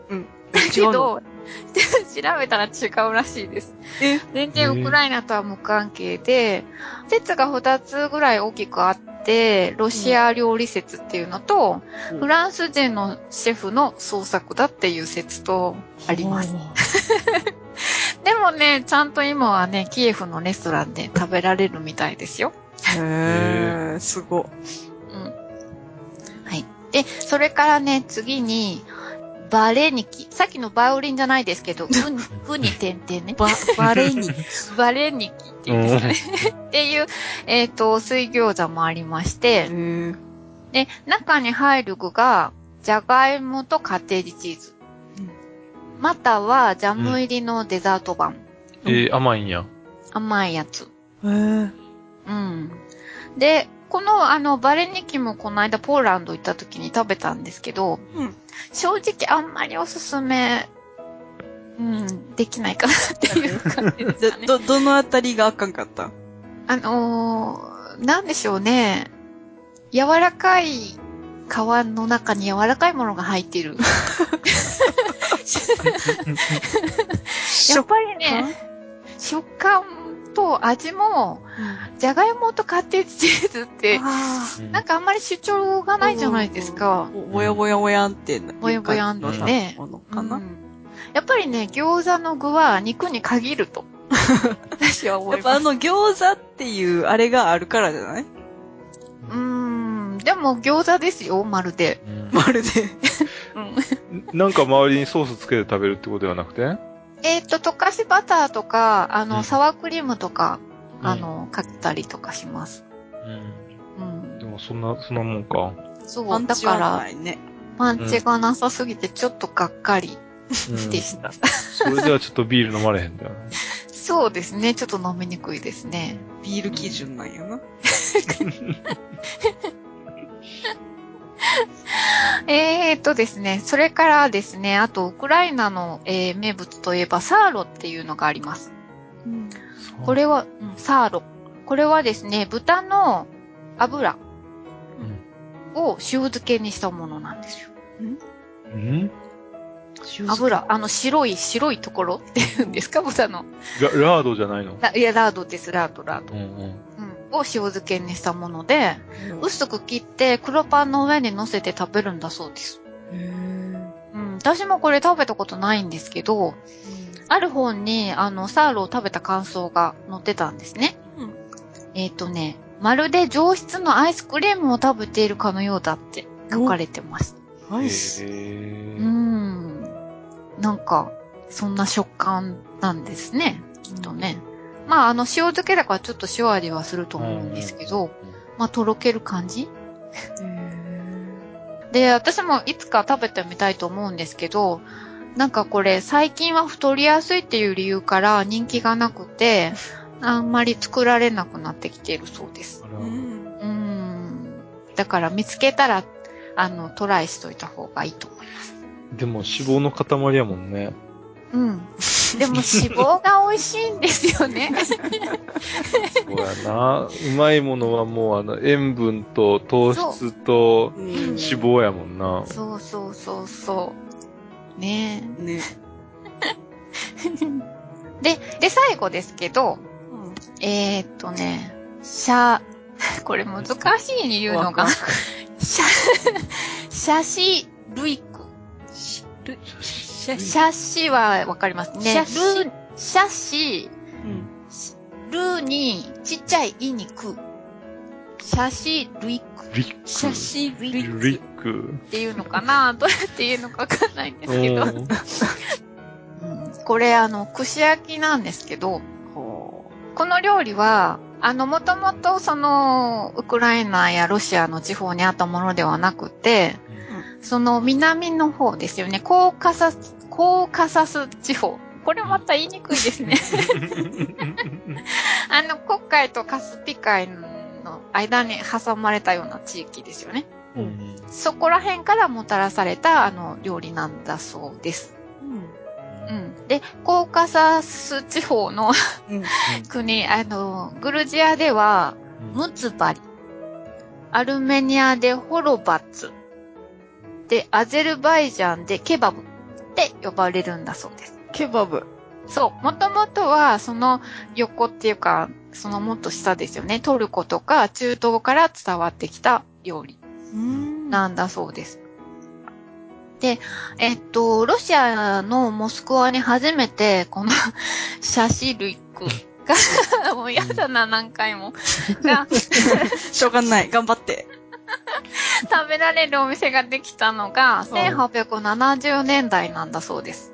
うん。だけど、[laughs] 調べたら違うらしいです。え？全然ウクライナとは無関係で、説が2つぐらい大きくあって、ロシア料理説っていうのと、うんフランス人のシェフの創作だっていう説とあります。[laughs] でもね、ちゃんと今はね、キエフのレストランで食べられるみたいですよ。へえ、すご。うん。はい。で、それからね、次に、バレニキ。さっきのバイオリンじゃないですけど、[laughs] ふに、ふに点々ね。バ、バレに。バレニキっていうんですかね。っていう、えっ、と、水餃子もありまして、へで、中に入る具が、じゃがいもとカテージチーズ。または、ジャム入りのデザート版。えー、甘いんや。甘いやつ。え。へえ。うん。で、この、あの、バレニキもこの間ポーランド行った時に食べたんですけど、うん正直あんまりおすすめ、うん、できないかなっていう感じですね。[laughs] ど、どのあたりがあかんかった？あのー、なんでしょうね。柔らかい皮の中に柔らかいものが入ってる。[laughs] [laughs] やっぱりね、食感と味も、じゃがいもとカッテージチーズって、あなんかあんまり主張がないじゃないですか。ーぼやぼやぼやんって。ぼやぼやんってねやっぱりね、餃子の具は肉に限ると。私は思います。やっぱあの餃子っていうあれがあるからじゃない？うーん。でも餃子ですよ、まるで。まるで。[laughs] うん。なんか周りにソースつけて食べるってことではなくて？えっ、と、溶かしバターとか、あの、うんサワークリームとか、うんあの、かけたりとかします。うん。でもそんな、そんなもんか。そう、パンだチはなから、いね。パンチがなさすぎてちょっとがっかりうん [laughs] でした。それではちょっとビール飲まれへんだよね。そうですね、ちょっと飲みにくいですね。ビール基準なんやな。[laughs] [laughs] えーっとですね、それからですね、あと、ウクライナの、えー名物といえば、サーロっていうのがあります。これは、うんサーロ。これはですね、豚の油を塩漬けにしたものなんですよ。うん？油、あの白い、白いところっていうんですか、豚の。ララードじゃないの？ラいや、ラードです、ラード、ラード。うんうん。うん。を塩漬けにしたもので、薄く切って黒パンの上に乗せて食べるんだそうです。うん。私もこれ食べたことないんですけど、ある本に、あの、サーロを食べた感想が載ってたんですね。うんえっ、とね、まるで上質のアイスクリームを食べているかのようだって書かれてます。アイス？へうーん。なんか、そんな食感なんですね。きっとね。まあ、あの、塩漬けだからちょっと塩味はすると思うんですけど、まあ、とろける感じ？で、私もいつか食べてみたいと思うんですけど、なんかこれ最近は太りやすいっていう理由から人気がなくて、あんまり作られなくなってきているそうです。うん。うん。だから見つけたら、あの、トライしといた方がいいと思います。でも脂肪の塊やもんね。うん。でも [laughs] 脂肪が美味しいんですよね。そうやな。うまいものはもうあの、塩分と糖質とうん脂肪やもんな。そうそうそうそう。ねね。え。[laughs] で、で、最後ですけど、えー、っとね、シャ、[laughs] これ難しいに言うのが、シャ、シャシルイク。シル、シシャシはわかりますね。シャシルシャシ、うん。ルにちっちゃいイにク。シャシルイクリック。シャシルイリック。っていうのかな？[laughs] どうやって言うのかわかんないんですけど。これあの、串焼きなんですけど、ほこの料理は、あの、もともとその、ウクライナやロシアの地方にあったものではなくて、その南の方ですよね。コーカサス、コーカサス地方。これまた言いにくいですね。[laughs] あの、黒海とカスピ海の間に挟まれたような地域ですよね。うんそこら辺からもたらされた、あの、料理なんだそうです。う。うん。うん。で、コーカサス地方のうん。[laughs] 国、あの、グルジアでは、ムツバリ。アルメニアでホロバツ。で、アゼルバイジャンでケバブって呼ばれるんだそうです。ケバブ。そう。もともとは、その横っていうか、そのもっと下ですよね。トルコとか中東から伝わってきた料理うんなんだそうです。で、えっと、ロシアのモスクワに初めて、このシャシルイクが、[laughs] もうやだな、何回も。が、[laughs] しょうがない。頑張って。[laughs] 食べられるお店ができたのが、1870年代なんだそうです。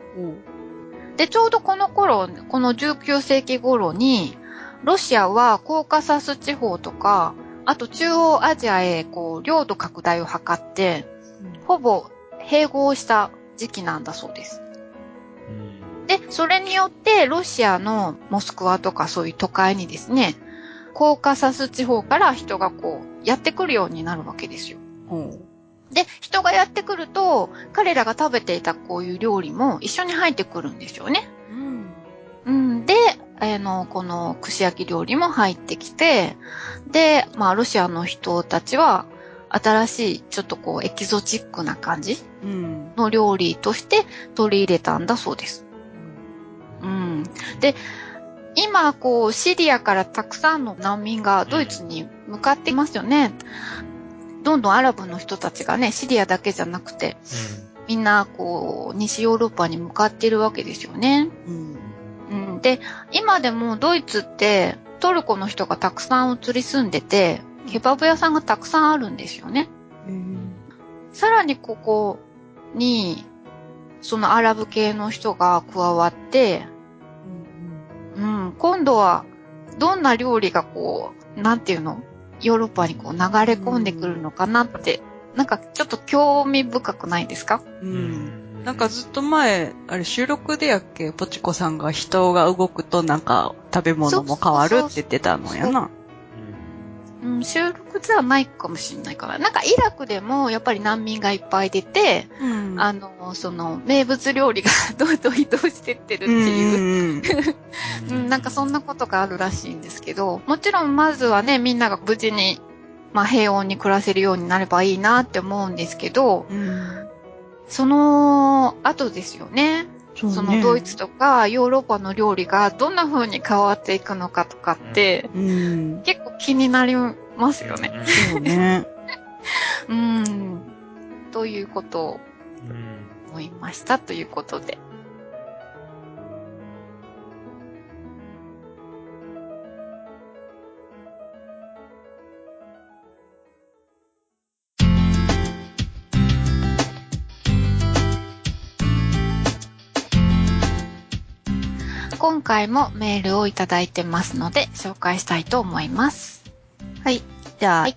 で、ちょうどこの頃、この19世紀頃に、ロシアはコーカサス地方とか、あと中央アジアへこう領土拡大を図って、ほぼ併合した時期なんだそうです。で、それによってロシアのモスクワとかそういう都会にですね、コーカサス地方から人がこうやってくるようになるわけですよ。ほで、人がやってくると、彼らが食べていたこういう料理も一緒に入ってくるんですよね。う。うん。うん、で、あの、この串焼き料理も入ってきて、で、まあ、ロシアの人たちは、新しい、ちょっとこう、エキゾチックな感じうん。の料理として取り入れたんだそうです。うん。で、今、こう、シリアからたくさんの難民がドイツに向かっていますよね。どんどんアラブの人たちがね、シリアだけじゃなくて、みんな、こう、西ヨーロッパに向かっているわけですよね。うん。で、今でもドイツってトルコの人がたくさん移り住んでて、ケバブ屋さんがたくさんあるんですよね。さらにここに、そのアラブ系の人が加わって、うん、今度はどんな料理がこう、なんていうの？ヨーロッパにこう流れ込んでくるのかなって、なんかちょっと興味深くないですか？うん。なんかずっと前、あれ収録でやっけ、ポチコさんが人が動くとなんか食べ物も変わるって言ってたのやな。うん、収録ではないかもしれないから。なんかイラクでもやっぱり難民がいっぱい出て、うんあの、その名物料理がどんどん移動してってるってうんいう、うん [laughs] うん、なんかそんなことがあるらしいんですけど、もちろんまずはね、みんなが無事に、まあ平穏に暮らせるようになればいいなって思うんですけど、うん。その後ですよね。そそのドイツとかヨーロッパの料理がどんな風に変わっていくのかとかって、うん。結構気になりますよね。そうね。[laughs] うん。ということをうん思いましたということで。今回もメールをいただいてますので、紹介したいと思います。はい。じゃあ、はい。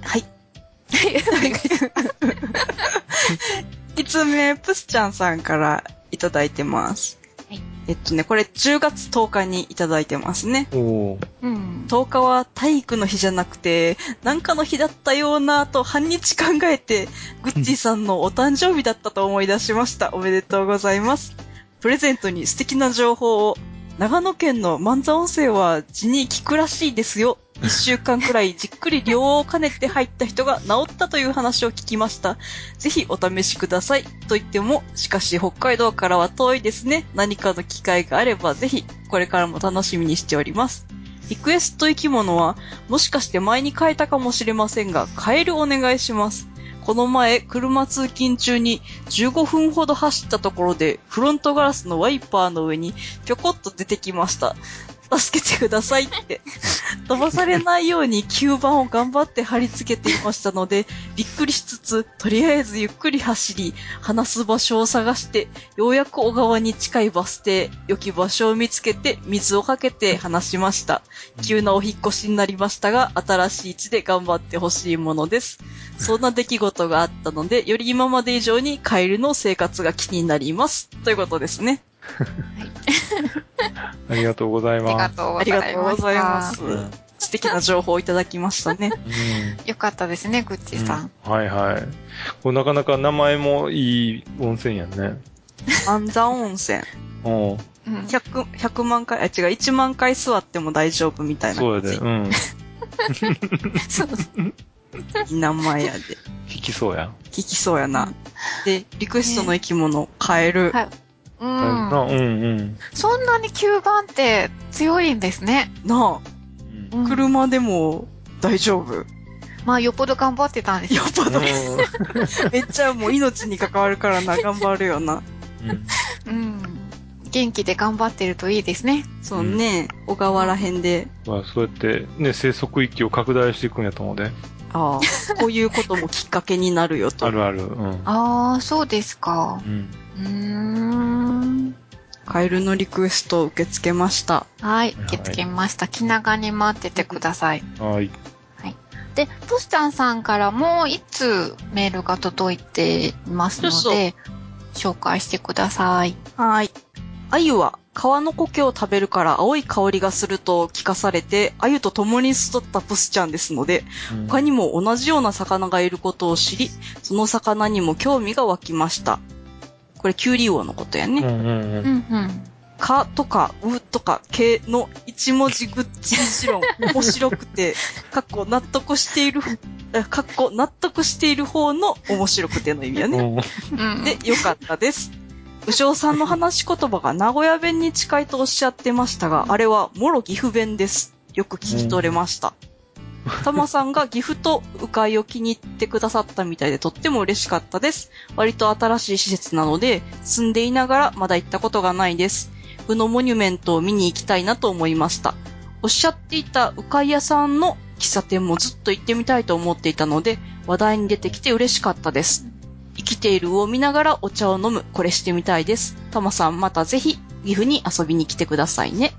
はい。[laughs] いつ目、プスちゃんさんからいただいてます。はいえっとね、これ10月10日にいただいてますね。おーうん。10日は体育の日じゃなくて、なんかの日だったようなと半日考えて、グッチーさんのお誕生日だったと思い出しました。おめでとうございます。プレゼントに素敵な情報を。長野県の万座温泉は地に効くらしいですよ。[laughs] 一週間くらいじっくり療を兼ねて入った人が治ったという話を聞きました。ぜひお試しください。と言っても、しかし北海道からは遠いですね。何かの機会があればぜひ、これからも楽しみにしております。リクエスト生き物は、もしかして前に変えたかもしれませんが、変えるお願いします。この前、車通勤中に15分ほど走ったところで、フロントガラスのワイパーの上にぴょこっと出てきました。助けてくださいって。飛ばされないように吸盤を頑張って貼り付けていましたので、びっくりしつつ、とりあえずゆっくり走り、話す場所を探して、ようやく小川に近いバス停、良き場所を見つけて、水をかけて話しました。急なお引っ越しになりましたが、新しい地で頑張ってほしいものです。そんな出来事があったので、より今まで以上にカエルの生活が気になります。ということですね。ありがとうございます。あり。がとうございます。うん素敵な情報をいただきましたね。よかったですね、グッチさん。はいはい。これなかなか名前もいい温泉やね。安座温泉。うん。うん。100、100万回、あ、違う、1万回座っても大丈夫みたいなそうやで。うん。そ [laughs] ういい名前やで。聞きそうや。聞きそうやな。で、リクエストの生き物、カエル。はいうん。なうんうん。そんなに吸盤って強いんですね。なうんうんあ、車でも大丈夫。まあ、よっぽど頑張ってたんですよやっ。ぱめっちゃもう命に関わるからな、頑張るよな。うんうん。元気で頑張ってるといいですね。そうね、小川ら辺で、まあ、そうやって、ね、生息域を拡大していくんやと思うで。ああ、こういうこともきっかけになるよと。あるある。うん。ああ、そうですか。うん。うーん。カエルのリクエストを受け付けました。はい、受け付けました。気長に待っててください。はい。で、ポスタンさんからも一通メールが届いていますのそうで、紹介してください。はーい。鮎は？川の苔を食べるから青い香りがすると聞かされて、鮎と共に育ったプスちゃんですので、他にも同じような魚がいることを知り、その魚にも興味が湧きました。これ、キュウリウオのことやね。うんうんうんう。んうん。かとか、うとか、けの一文字グッチ理論、[laughs] 面白くて、かっこ納得している、えかっこ納得している方の面白くての意味やね。で、よかったです。武将さんの話し言葉が名古屋弁に近いとおっしゃってましたが、あれはもろ岐阜弁です。よく聞き取れました。たまさんが岐阜と鵜飼を気に入ってくださったみたいでとっても嬉しかったです。割と新しい施設なので、住んでいながらまだ行ったことがないです。鵜のモニュメントを見に行きたいなと思いました。おっしゃっていた鵜飼屋さんの喫茶店もずっと行ってみたいと思っていたので、話題に出てきて嬉しかったです。生きている魚を見ながらお茶を飲む、これしてみたいです。たまさんまたぜひ、岐阜に遊びに来てくださいね。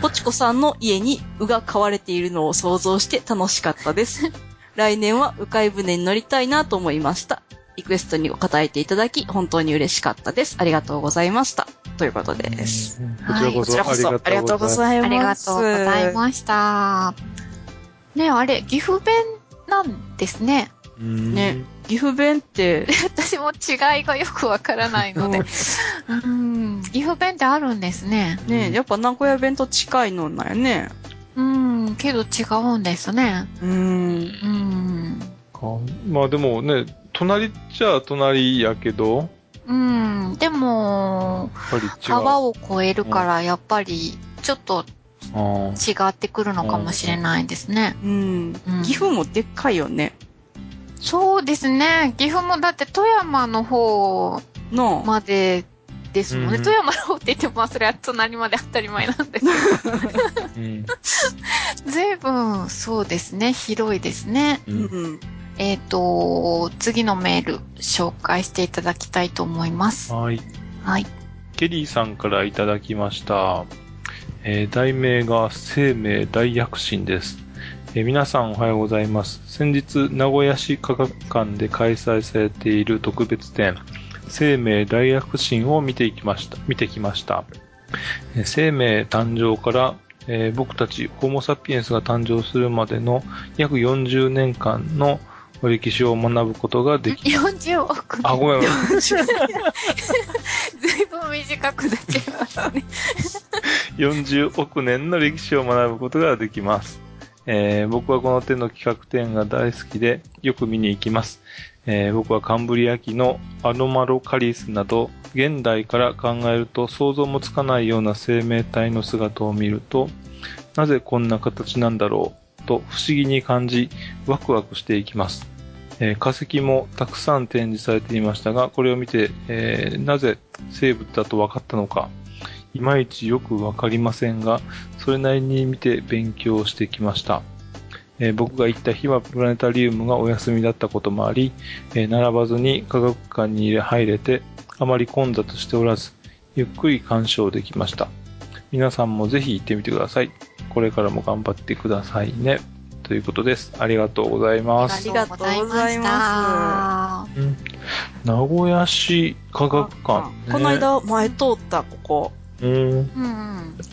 ポチコさんの家に鵜が飼われているのを想像して楽しかったです。[laughs] 来年は鵜飼船に乗りたいなと思いました。リクエストに答えていただき、本当に嬉しかったです。ありがとうございました。ということです。こちらこそこちらこそ、ありがとうごいざいます。ありがとうございました。ねあれ、岐阜弁なんですね。ね。岐阜弁って、[laughs] 私も違いがよくわからないので。うん、岐阜弁ってあるんですね。ね、やっぱ名古屋弁と近いのなんやね。うん、けど違うんですね。うーん。うん。かまあでもね、隣っちゃ隣やけど、うん、でも、やっぱり違う。川を越えるから、やっぱり、ちょっと違ってくるのかもしれないですね。うんうん。岐阜もでっかいよね。そうですね。岐阜もだって富山の方の、までですもんね。うん富山の方って言っても、まあそれは隣まで当たり前なんですうん。[laughs] 随分、そうですね。広いですね。う。うんん。えっ、と、次のメール、紹介していただきたいと思います。はい。はい。ケリーさんからいただきました。えー題名が生命大躍進です、えー皆さんおはようございます。先日、名古屋市科学館で開催されている特別展、生命大躍進を見ていきました、見てきました。えー生命誕生から、えー僕たちホモ・サピエンスが誕生するまでの約40年間の歴史を学ぶことができ40億あ、ごめん。[laughs] ずいぶん短くなっちゃいましたね。40億年の歴史を学ぶことができます。えー僕はこの手の企画展が大好きでよく見に行きます。えー僕はカンブリア紀のアノマロカリスなど現代から考えると想像もつかないような生命体の姿を見るとなぜこんな形なんだろうと不思議に感じワクワクしていきます。えー化石もたくさん展示されていましたが、これを見て、えーなぜ生物だと分かったのか、いまいちよくわかりませんが、それなりに見て勉強してきました。えー僕が行った日はプラネタリウムがお休みだったこともあり、えー並ばずに科学館に入れて、あまり混雑しておらず、ゆっくり鑑賞できました。皆さんもぜひ行ってみてください。これからも頑張ってくださいね。ということです。ありがとうございます。りがとうございまうん名古屋市科学館、ね。この間前通った、ここ。うん。うん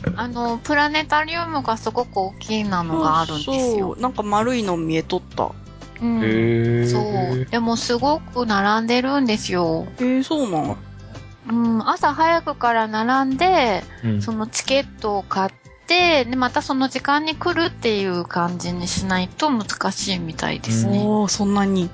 うん。あの、プラネタリウムがすごく大きなのがあるんですそよ。う。なんか丸いの見えとった。うんへーそう。でもすごく並んでるんですよ。えー、そうなのうん、朝早くから並んで、うんそのチケットを買って、で、またその時間に来るっていう感じにしないと難しいみたいですね。おー、そんなに。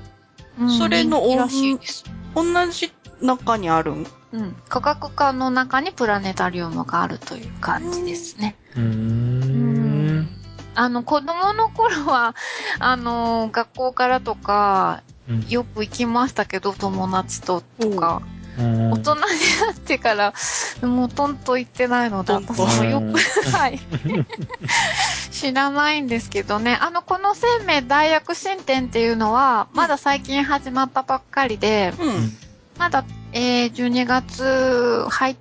うんそれの人気らしいです。同じ中にあるん？うん。科学館の中にプラネタリウムがあるという感じですね。うーん。あの、子供の頃は、あの、学校からとか、うんよく行きましたけど、友達ととか。うん大人になってから、もうとんと行ってないので、私もよく、うん [laughs] はい。知らないんですけどね。あの、この生命大躍進展っていうのは、まだ最近始まったばっかりで、うん。まだ、えー、12月入っ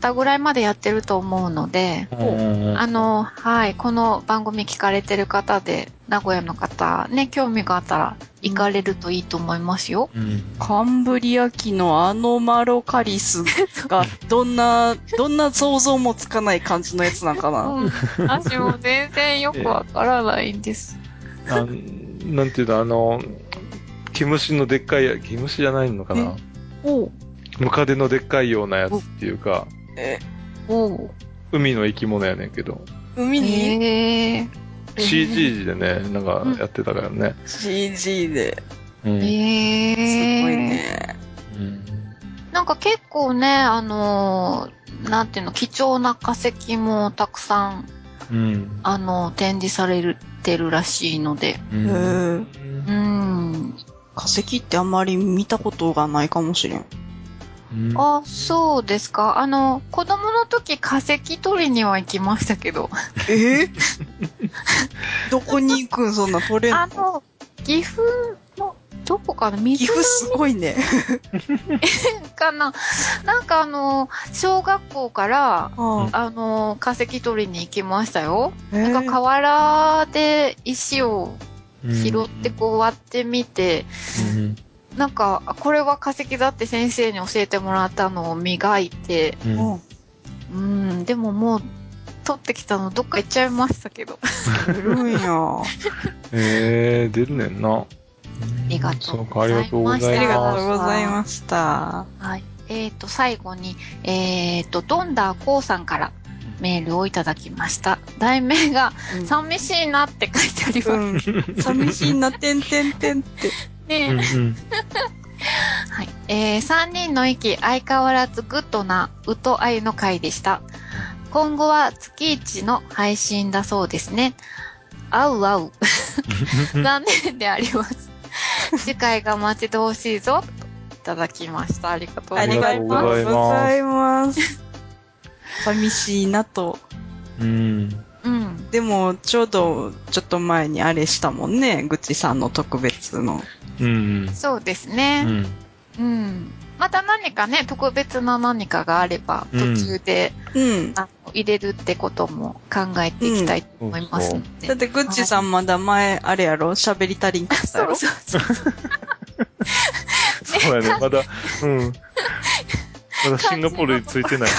たぐらいまでやってると思うので、うんあの、はい、この番組聞かれてる方で、名古屋の方、ね、興味があったら行かれるといいと思いますよ。うんカンブリア紀のアノマロカリスが、[laughs] どんな、どんな想像もつかない感じのやつなんかな。うん。私も全然よくわからないんです。あんなんていうの、あの、毛虫のでっかいや、毛虫じゃないのかなムカデのでっかいようなやつっていうか、え、おう。海の生き物やねんけど、海に？へえ CG でね、なんかやってたからね。CG で。うん。ー。へすえごい。ね。うんなんか結構ね、あのーなんていうの、貴重な化石もたくさん、うん。あの、展示されてるらしいので。うんうん。化石ってあんまり見たことがないかもしれん。うんあ、そうですか。あの、子供の時化石取りには行きましたけど。え？[laughs] どこに行くん？そんな取れんの？あの、岐阜の、どこかな？岐水阜すごいね。[laughs] かななんかあの、小学校から、ああの、化石取りに行きましたよ。あなんか河原で石をうん拾ってこう割ってみて、うんなんか、あこれは化石だって先生に教えてもらったのを磨いて、うんうんうん、でももう、取ってきたのどっか行っちゃいましたけど。するんや。[laughs] えー、出るねんな。ありがとうそうか、ありがとうございます。ありがありがとうございました。はい。えっ、と、最後に、えっ、と、ドンダーコウさんからメールをいただきました。題名が、うん寂しいなって書いてあります。うん。[laughs] 寂しいな、てんてんてんって。ね、うんうん [laughs] はい。えー、3人の息、相変わらずグッドな、うと愛の回でした。今後は月1の配信だそうですね。あうあう。[laughs] 残念であります。次回が待ち遠しいぞ。といただきました。ありがとうござありいます。がとうございます。寂しいなと。うん。うん。でも、ちょうど、ちょっと前にあれしたもんね。ぐちさんの特別の。うん。そうですうね。ん。うん。また何かね、特別な何かがあれば、うん途中で、うん。あの入れるってことも考えていきたいと思いますので。だって、グッチさんまだ前、あれやろ？喋り足りんかったやろ？そうそうそう。[laughs] そうやね、まだ、うん。まだシンガポールに着いてない。[laughs]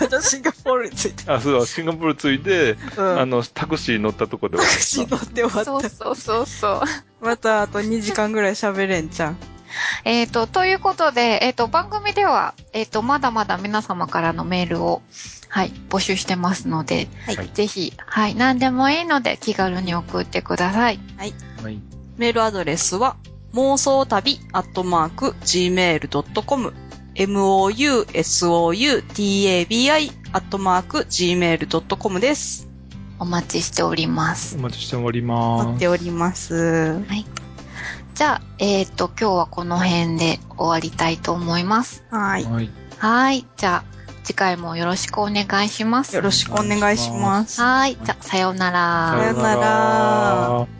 またシンガポールについて。あ、そうだ、シンガポール着いて、うん。あの、タクシー乗ったとこで終わタクシー乗って終わった。そうそうそうそう。またあと2時間ぐらい喋れんじゃん。えっ、と、ということで、えっ、と、番組では、えっ、と、まだまだ皆様からのメールを、はい、募集してますので、はいぜひ、はい、何でもいいので気軽に送ってください。はい。メールアドレスは、妄想旅アットマーク gmail.com mousoutabi アットマーク gmail.com です。お待ちしております。お待ちしております。待っております。じゃあ、えっ、と、今日はこの辺で終わりたいと思います。はい。はい。はい。じゃあ、次回もよろしくお願いします。よろしくお願いします。はい。じゃあ、さようなら。さようなら。